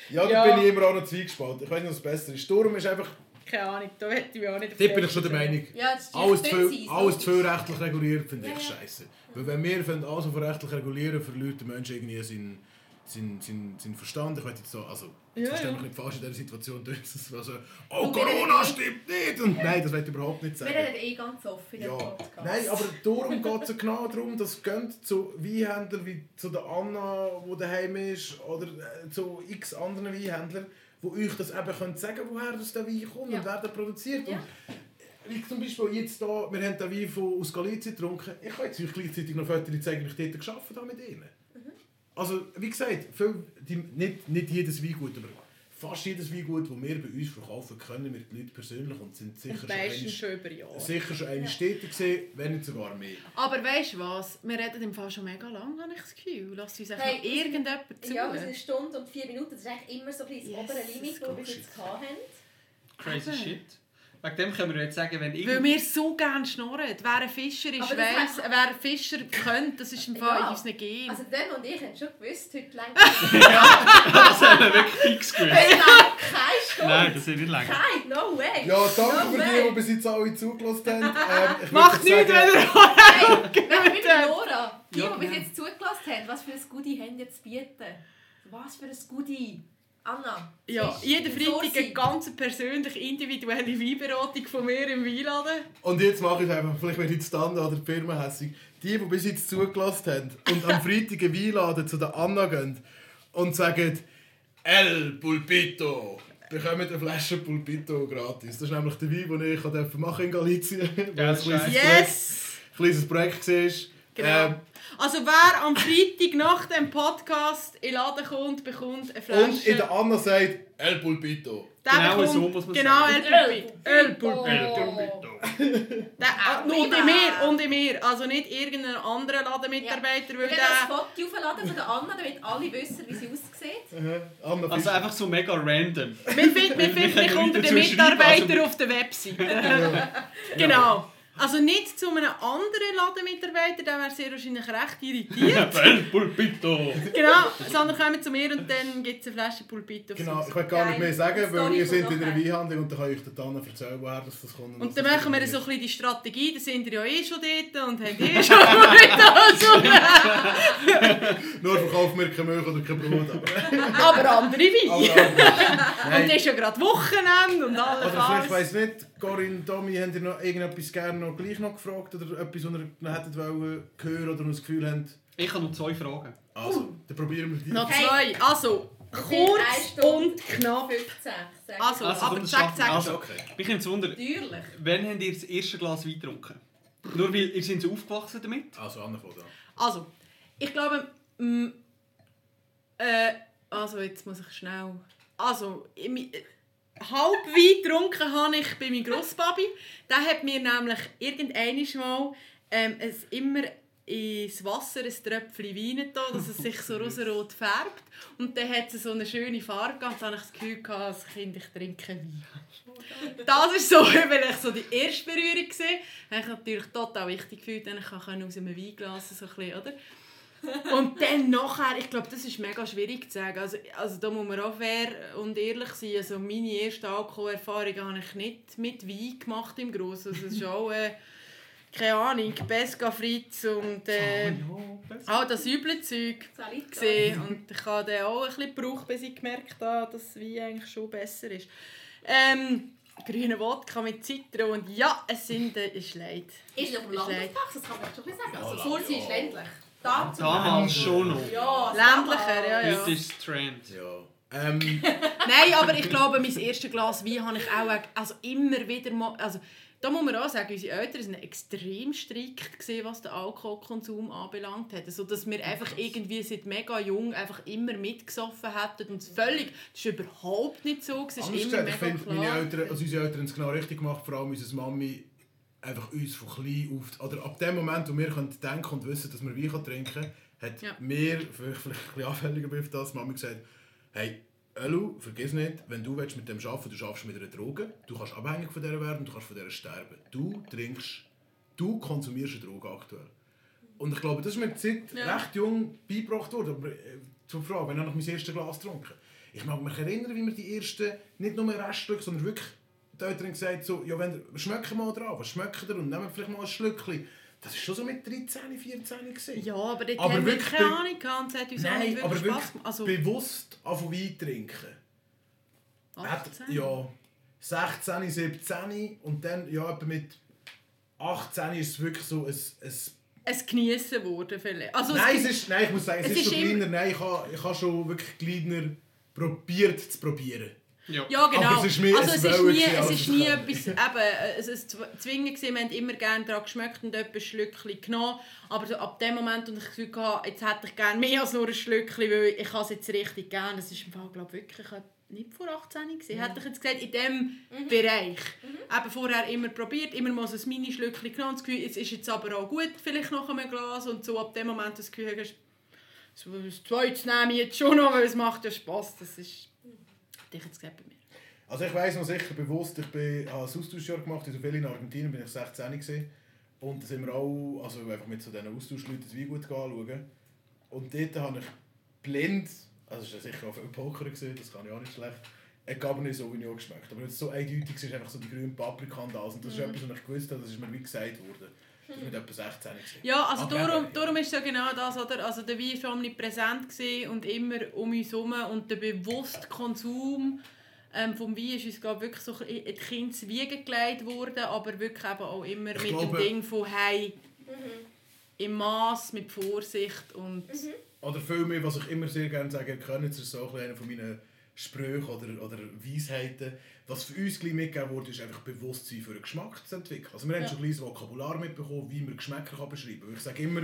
Ja, da Ja. bin ich immer auch noch zwiegespalten. Ich weiß nicht, was besser ist. Sturm ist einfach... Keine Ahnung, da hätte ich mich auch nicht Dort bin ich schon der Meinung, Ja, das ist alles zu viel, alles zu viel rechtlich reguliert, finde ich Ja, ja. scheiße. Weil wenn wir finden, alles von rechtlich regulieren, verliert der Mensch irgendwie seinen, seinen, seinen, seinen Verstand. Ich weiß jetzt so, also, Ja, verstehe ja. mich nicht falsch in dieser Situation, tun es so, oh Und wir Corona stimmt nicht! Und nein, das will ich überhaupt nicht Wir sagen. reden eh ganz offen in Ja, Podcast. nein, aber darum geht es ja genau darum, dass es zu Weinhändlern wie zu der Anna, die daheim ist, oder äh, zu x anderen Weinhändlern, die euch das eben können sagen woher das der Wein kommt Ja. und wer der produziert. Ja. Und wie zum Beispiel jetzt hier, wir haben den Wein von, aus Galizien getrunken. Ich kann jetzt euch gleichzeitig noch Fotos zeigen, wie ich dort gearbeitet habe mit ihnen. Mhm. Also, wie gesagt, viel, die, nicht, nicht jedes Weingut, aber fast jedes Weingut, das wir bei uns verkaufen, kennen wir die Leute persönlich und sind sicher Und schon einmal- schon über Jahre. sicher schon eine Städte gesehen, wenn nicht sogar mehr. Aber weißt du was? Wir reden im Fall schon mega lang, habe ich das Gefühl. Lass uns Hey, irgendjemand zu. Ja, wir sind eine Stunde und vier Minuten. Das ist eigentlich immer so ein bisschen das Yes, obere das Limit, ist das wir jetzt hatten. Crazy shit. Wegen dem können wir jetzt sagen, wenn Weil irgend... wir so gerne schnurren. Wer ein Fischer ist, weiss, hat- wer Fischer könnte, das ist im Fall Ja. in unseren Genen. Also Dan und ich haben schon gewusst, heute lang das haben wir wirklich fix gewusst. keine Stunde. Nein, das ist nicht länger. Kein, no way. Ja, danke no für way. die, die bis jetzt alle zugelassen haben. Ähm, ich Macht nichts, wenn sagen, er Hey, wenn wir Nora, die, Ja, die bis ja. jetzt zugelassen haben, was für ein Goodie haben ihr zu bieten? Was für ein Goodie? Anna. Ja, jeden im Freitag eine ganz persönliche, individuelle Weinberatung von mir im Weinladen. Und jetzt mache ich es einfach, vielleicht werde ich jetzt dann oder die Firma hässig. Die, die bis jetzt zugelassen haben und am Freitag einen Weinladen zu der Anna gehen und sagen El Pulpito, bekommen eine Flasche Pulpito gratis. Das ist nämlich der Wein, den ich durfte machen in Galicien. ein kleines ist Yes! Projekt- kleines Projekt war. Genau. Ähm, Also wer am Freitag nach dem Podcast in den Laden kommt, bekommt eine Flasche. und in der Anna sagt El Pulpito. Der Genau bekommt- so muss man genau, sagen. El Pulpito. El Pulpito. Der, prima. und in mir, und in mir. Also nicht irgendein anderer Ladenmitarbeiter, Wir weil werden das. Foto aufladen von der Anna, damit alle wissen, wie sie aussieht. Also einfach so mega random. Wir finden, dich unter den Mitarbeitern also- auf der Webseite. genau. Also nicht zu einem anderen Ladenmitarbeiter, der wäre sehr wahrscheinlich recht irritiert. El Pulpito. genau, sondern kommen zu mir und dann gibt es eine Flasche Pulpito. Genau, ich will gar nicht mehr sagen, weil Story ihr von seid in einer nachher. Weinhandlung und dann kann ich der Anna erzählen, woher das das kommt. Und was dann das machen wir so ein bisschen die Strategie, da sind ihr ja eh schon dort und habt eh schon mit also, Nur verkaufen wir keine Milch oder kein Brot. Aber, Aber andere Weine. Und es ist ja gerade Wochenende und Oder vielleicht alles. weiss nicht, Corinne, Tommy, habt ihr noch irgendetwas gerne noch gleich noch gefragt oder etwas, was ihr noch hättet wollen hören oder noch das Gefühl habt? Ich habe noch zwei Fragen. Also, dann probieren wir die. Noch Hey. zwei. Also, sind kurz und knapp. 15. Sag Also, Also, aber zack, zack. Also, okay. Mich nimmt es Wunder, Natürlich. wann habt ihr das erste Glas Wein getrunken? Nur weil ihr seid so aufgewachsen damit? Also, Anna von da. Also, ich glaube, mm, äh, also jetzt muss ich schnell. Also, ich, mi- halb Wein getrunken habe ich bei meinem Grosspapi. Der hat mir nämlich irgendeiniges Mal ähm, es immer ins Wasser ein Tröpfchen Wein getan, dass es sich so rosarot färbt. Und dann hat es so eine schöne Farbe gehabt. Dann hatte ich das Gefühl, als Kind, ich trinke Wein. Das ist so, weil ich so die erste Berührung gesehen habe. ich natürlich total wichtig gefühlt, dann ich kann aus einem Weinglas so ein bisschen, oder? Und dann nachher, ich glaube, das ist mega schwierig zu sagen. Also, also da muss man auch fair und ehrlich sein. Also meine erste Alkoholerfahrung habe ich nicht mit Wein gemacht im Grossen. Also es ist auch, äh, keine Ahnung, Pesca Fritz und äh, auch das üble Zeug gesehen. Und ich habe dann auch ein bisschen gebraucht, bis ich gemerkt habe, dass Wein eigentlich schon besser ist. Ähm, grüne Wodka mit Zitronen und ja, es sind äh, ist leid. Ist auf dem Land leid. aufgewachsen, das kann man schon ein sagen. Also Furzi ist ländlich. Dazu. Damals schon noch. Ja, Ländlicher, ja, ja. Heute ist es Trend. Ja. Ähm, Nein, aber ich glaube, mein erstes Glas Wein habe ich auch also immer wieder mal... Also, da muss man auch sagen, unsere Eltern waren extrem strikt, gewesen, was den Alkoholkonsum anbelangt hat. Also, dass wir einfach irgendwie seit mega jung einfach immer mitgesoffen hätten. Und es völlig... Das war überhaupt nicht so. Es ist immer gesagt, ich mega finde, klar. meine Eltern, also unsere Eltern haben es genau richtig gemacht, vor allem unsere Mami einfach uns von klein auf, oder ab dem Moment, wo wir können denken und wissen, dass wir Wein trinken können, hat Ja. mir, vielleicht, vielleicht ein bisschen anfälliger bei das, Mami gesagt, hey, Elu, vergiss nicht, wenn du willst mit dem arbeiten du schaffst mit einer Droge, du kannst abhängig von der werden, du kannst von der sterben. Du trinkst, du konsumierst eine Droge aktuell. Und ich glaube, das ist mir seit Ja. recht jung beigebracht worden. Aber äh, zur Frage, wenn ich noch mein erstes Glas getrunken Ich mag mich erinnern, wie wir die ersten, nicht nur Reststücke, sondern wirklich die Eltern gesagt so, ja, wenn, schmecken mal dran, was schmeckt ihr und nehmen vielleicht mal ein Schlückchen. Das war schon so mit 13, 14 gewesen. Ja, aber dort Aber haben wir keine Ahnung gehabt und es hat uns auch Nein, nicht aber wirklich wirklich Spass gemacht. Also, bewusst von Wein trinken. Hat, 18? ja, 16, 17 und dann ja, etwa mit 18 ist es wirklich so ein, ein ein Geniessen wurde vielleicht. Also, nein, es es ist, nein, ich muss sagen, es, es ist, ist schon kleiner. Nein, ich habe, ich habe schon wirklich kleiner probiert zu probieren. Ja. Ja, genau. Aber es ist mehr also, es ist nie, es ist ein nie etwas, eben, äh, es ist zw- zwingend gewesen, wir haben immer gerne daran geschmeckt und etwas Schlückchen genommen. Aber so ab dem Moment, wo ich das Gefühl hatte, jetzt hätte ich gerne mehr als nur ein Schlückchen, weil ich habe es jetzt richtig gerne. Das ist im Fall, glaube ich, wirklich nicht vor 18 gewesen. Hätte ich jetzt gesagt, in diesem Bereich. Eben vorher immer probiert, immer mal so ein Mini-Schlückchen genommen. Das Gefühl, es ist jetzt aber auch gut, vielleicht noch ein Glas. Und so ab dem Moment das Gefühl hast, das Zweites nehme ich jetzt schon noch, weil es macht ja Spass. Das ist, hätte ich jetzt bei mir. Also ich weiss noch sicher bewusst, ich bin, habe ein Austauschjahr gemacht in Sevilla in Argentinien, bin ich 16 gewesen. Und da sind wir auch also einfach mit so diesen Austauschleuten das Weingut anschauen. Und dort habe ich blind, also es war sicher auch viel Poker, gewesen, das kann ich auch nicht schlecht, ein Cabernet Sauvignon geschmeckt. Aber es so eindeutig ist einfach so die grüne Paprika und alles. Und das ist etwas, was ich gewusst habe, das ist mir wie gesagt worden. Das war mit etwa 16 gewesen. Ja, also Aber darum, eben, darum ist es ja genau das, oder? Also der Wein war omnipräsent und immer um uns herum und der bewusste Konsum ähm, vom Wein ist uns glaub, wirklich so in die Kindswiege gelegt worden, aber wirklich eben auch immer Ich mit glaube- dem Ding von hey, im Maß, mit Vorsicht und Oder vielmehr, was ich immer sehr gerne sage, ihr könnt es, ist so einer von meinen Sprüchen oder, oder Weisheiten. Was für uns gleich mitgegeben wurde, ist einfach Bewusstsein für den Geschmack zu entwickeln. Also wir haben Ja. schon ein kleines Vokabular mitbekommen, wie man Geschmäcker kann beschreiben kann. Ich sage immer,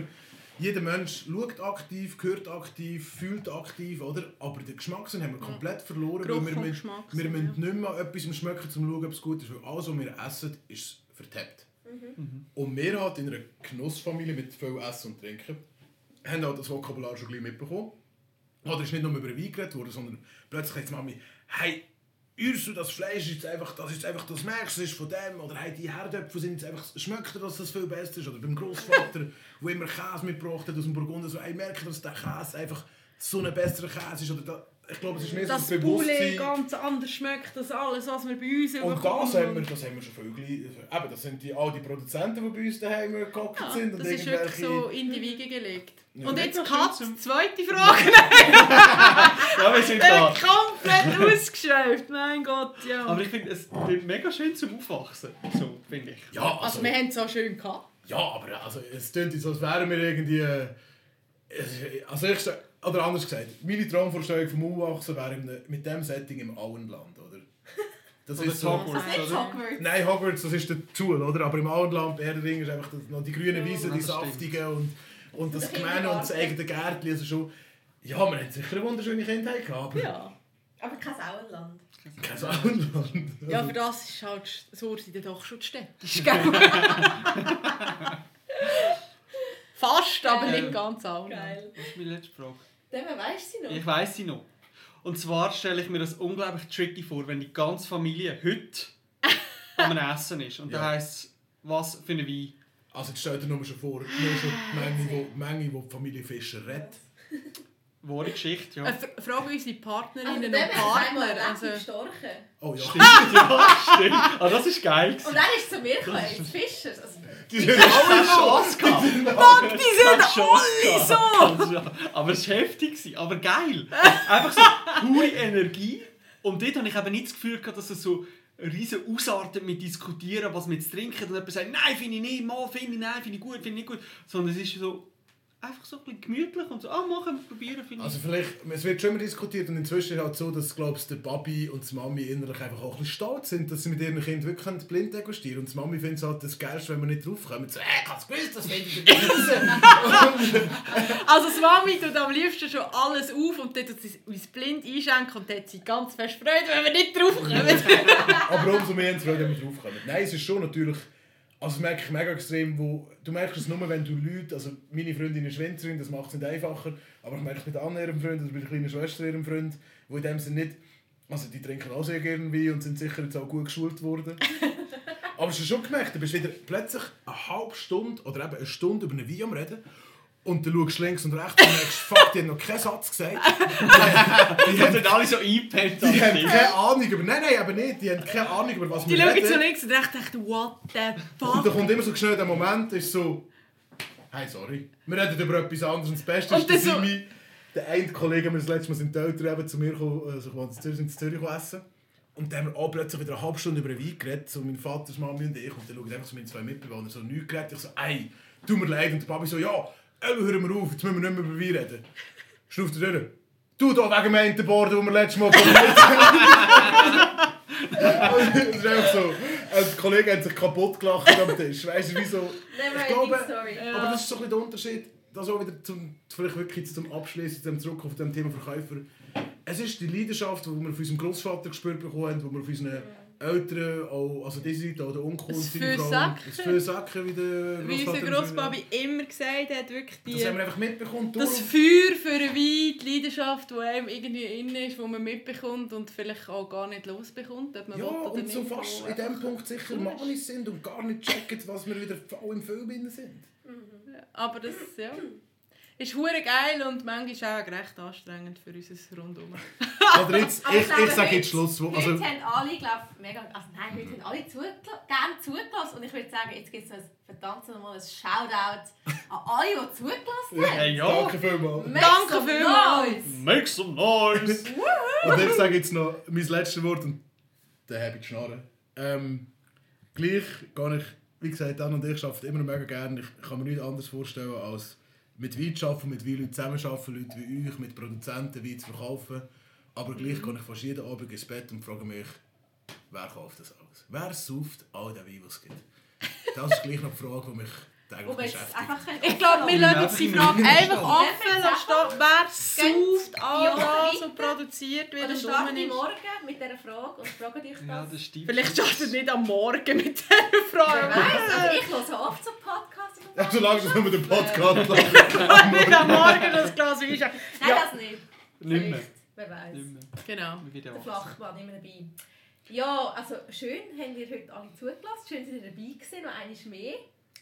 jeder Mensch schaut aktiv, hört aktiv, fühlt aktiv, oder? aber den Geschmackssinn haben wir komplett verloren, weil wir, müssen, wir müssen ja. nicht mehr etwas im Schmecken, um zu schauen, ob es gut ist, weil alles, was wir essen, ist vertappt. Und wir halt in einer Genussfamilie mit viel Essen und Trinken haben auch das Vokabular schon gleich mitbekommen. Oder ist nicht nur über Wein geredet worden, sondern plötzlich sagt die Mami, hey, Ursu, das Fleisch ist einfach, das ist einfach, das du, das ist von dem. Oder hey, die Herdöpfel sind jetzt einfach, schmeckt dass das viel besser ist. Oder beim Großvater, der immer Käse mitgebracht hat aus dem Burgunder, so, hey, merkt dass der Käse einfach so ein besserer Käse ist. Oder da, ich glaube, es ist mehr so das das Poulet Bewusstsein. ganz anders schmeckt als alles, was wir bei uns Und bekommen. das haben wir, das haben wir schon viel gleich. Eben, das sind die, all die Produzenten, die bei uns daheim gehockt Ja, sind. Und das ist wirklich so in die Wiege gelegt. Ja. Und jetzt Katz, zum- zweite Frage. Ja, wir sind Der da. komplett ausgeschweift, mein Gott, ja. Aber ich finde, es klingt mega schön zum Aufwachsen. So, finde ich. Ja, also, also, wir haben es so schön gehabt. ja, aber also, es klingt jetzt, als wären wir irgendwie... äh, Also ich, oder anders gesagt, meine Traumvorstellung vom Aufwachsen wäre mit diesem Setting im Auenland, oder? Das Oder ist so... Hogwarts, Das ist oder? Hogwarts. Nein, Hogwarts, das ist der Tool, oder? Aber im Auenland, Ringe, ist einfach noch die grünen Wiesen, die saftigen und, und das Gemeine und das eigene Gärtchen. Also schon, ja, wir haben sicher eine wunderschöne Kindheit gehabt, aber Ja. Aber kein Sauerland. kein Auenland. Ja, für das ist halt so sind dann doch schon Städte. gell? Fast, aber nicht ganz auch. Geil. Das ist meine letzte Frage. Dem du sie noch? Ich weiss sie noch. Und zwar stelle ich mir das unglaublich tricky vor, wenn die ganze Familie heute am Essen ist. Und Ja. da heisst es, was für eine Wein. Also jetzt stell dir nur schon vor, nur schon die Menge, wo, die Menge, wo die Familie Fischer redet. Wahre Geschichte, ja. Äh, Frage unsere Partnerinnen Also und Partner. also, gestorchen. Oh ja. Stimmt, ja, stimmt. Ah, das ist geil. Und dann ist es zu mir gekommen, ins Fischers. Also, Die sind Alle Chance gehabt. Fuck, die sind alle so! Aber es war heftig, gewesen, aber geil. Einfach so pure Energie. Und dort habe ich eben nicht das Gefühl gehabt, dass es so riesen ausartet mit diskutieren, was wir jetzt trinken. Und jemand sagt, nein, finde ich nicht, mal finde ich, nein, finde ich gut, finde ich nicht gut. Sondern es ist so einfach so ein bisschen gemütlich und so, ah, machen wir, probieren, finde ich. Also vielleicht, es wird schon immer diskutiert und inzwischen ist halt so, dass glaubst, der Papi und die Mami innerlich einfach auch ein bisschen stolz sind, dass sie mit ihren Kindern wirklich blind degustieren Und die Mami findet es halt das Geilste, wenn wir nicht draufkommen. So, äh, ich hab's gewusst, das finde ich nicht Also das Mami tut am liebsten schon alles auf und dann tut sie uns blind einschenken und dann hat sie ganz fest Freude, wenn wir nicht draufkommen. Aber umso mehr Freude, wenn wir draufkommen. Nein, es ist schon natürlich Also das merke ich mega extrem, wo, du merkst es nur, wenn du Leute, also meine Freundin ist Winzerin, das macht es nicht einfacher, aber ich merke es mit Anna, ihrem Freund, oder bei der kleinen Schwester, ihrem Freund, wo in dem Sinne nicht, also die trinken auch sehr gerne Wein und sind sicher jetzt auch gut geschult worden. aber hast du schon gemerkt, du bist wieder plötzlich eine halbe Stunde oder eben eine Stunde über einen Wein am reden und dann schaust du links und rechts und merkst, fuck, die haben noch keinen Satz gesagt. Die sind alle so eingepennt. Die haben keine Ahnung über, nein, nein, aber nicht, die haben keine Ahnung über was Die schauen reden. zu links und rechts und denken, what the Und fuck? dann kommt immer so schnell der Moment, ist so, hey, sorry, wir reden über etwas anderes und das Beste Und ist, dass so- Simi, der eine Kollege, wir das letzte Mal sind die Eltern eben zu mir gekommen, also ich wollte in Zürich, sind in Zürich essen. Und dann haben wir auch plötzlich wieder eine halbe Stunde über den Wein geredet, so mein Vater, Mami und ich. Und dann schauen einfach so meine zwei Mitbewohner so nichts geredet. Ich so, ey, tut mir leid. Und der Papi so, ja, hören wir auf, jetzt müssen wir nicht mehr über Wein reden. Schnauft er durch. Du da wegen dem einen Board, den wir letztes Mal probiert haben. Das ist einfach so. Also, die Kollegen haben sich kaputt gelacht am Tisch. Weißt du, wieso? Ich glaube. Aber das ist so ein bisschen der Unterschied, das auch wieder zum, vielleicht wirklich zum Abschließen, zum zurück auf dem Thema Verkäufer. Es ist die Leidenschaft, die wir von unserem Großvater gespürt bekommen haben, die wir von unseren Eltern, auch, also diese Seite, auch der Onkel und seine Frau. Fürsacken. Das Fürsacken, wie der Wie unser Grosspapi immer gesagt hat, wirklich die, Das haben wir einfach mitbekommen. das Feuer für einen Wein, die Leidenschaft, die einem irgendwie inne ist, die man mitbekommt und vielleicht auch gar nicht losbekommt, ob man Ja, will und so fast in dem Punkt sicher cool ist. Manis sind und gar nicht checken, was wir wieder voll im Film sind. Aber das, ja, ist hure geil und manchmal auch recht anstrengend für unser Rundum. Oder jetzt, ich, glaube, ich sage heute- jetzt Schluss. Heute Also, haben alle, glaube mega... Also nein, heute haben alle gerne zugelassen. Und ich würde sagen, jetzt gibt es ein verdammt nochmal ein Shoutout an alle, die zugelassen haben. Hey, ja. danke vielmals. Make Danke some vielmals. noise. Make some noise! Und ich sage jetzt noch mein letztes Wort und dann habe ich die Schnarre. Ähm, gleich gehe ich, wie gesagt, Dan und ich arbeiten immer mega gerne. Ich kann mir nichts anderes vorstellen, als mit Wein zu arbeiten, mit Weinleuten zusammenzuarbeiten, Leute wie euch, mit Produzenten Wein zu verkaufen. Aber gleich gehe ich fast jeden Abend ins Bett und frage mich, wer kauft das alles? Wer sauft all den Wein, was es gibt? Das ist gleich noch die Frage, die mich täglich jetzt beschäftigt. Ich glaube, wir lassen die Frage einfach offen wer sauft, Ja, alles, was produziert wird Oder ihr ist. morgen mit dieser Frage und fragt euch das. Ja, das. Vielleicht startet nicht am Morgen mit dieser Wer Frage. weiss, also ich höre oft so Podcasts. Ja, solange das nur den Podcast nicht am Morgen das Glas Wein. Nein, das nicht. Nicht mehr. Wer weiß. Genau. Der. Flachmann immer dabei. Ja, also schön, habt ihr heute alle zugelassen. Schön, dass ihr dabei gewesen, noch eines mehr.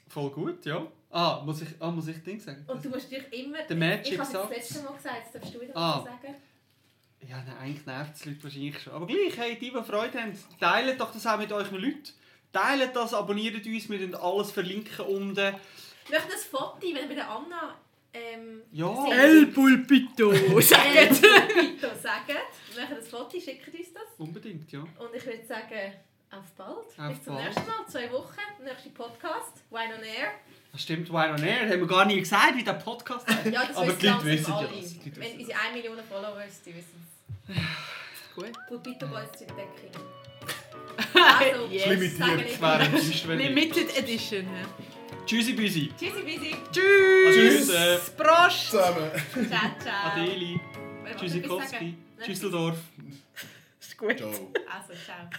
Voll gut, ja. Ah, muss ich, ah, muss ich Ding sagen? Und du musst dich immer... Der Magic ich habe das letzte Mal gesagt, jetzt darfst du wieder Ah. sagen. Ja, nein, eigentlich nervt es die Leute wahrscheinlich schon. Aber gleich, hey, die, die Freude haben, teilt doch das auch mit euren Leuten. Teilt das, abonniert uns, wir werden alles verlinken unten. Ich möchte ein Foto, wenn bei der Anna... Ähm, Ja. El Pulpito, El sagt Pulpito sagt. Wir machen ein Foto, schickt uns das. Unbedingt, ja. Und ich würde sagen, auf bald. Auf Bis zum bald. nächsten Mal, zwei Wochen. Nächster Podcast, Wine on Air. Das stimmt, Wine on Air. Haben wir gar nie gesagt, wie der Podcast heißt. Ja, das Aber wissen die Leute wissen ja alle. das. Die Leute Wenn unsere 1 Million Followers, die wissen es. Gut. Pulpito Boys zur Entdeckung. Also, Yes. Limitiert. nicht. Limited Edition. ja. Tschüssi, Büsi. Tschüssi, busy. Tschüss. Tschüss. äh, Prost. Zusammen. Ciao, ciao. Adeli. Tschüssikowski. Tschüsseldorf. Ist gut. Ciao. Also, ciao.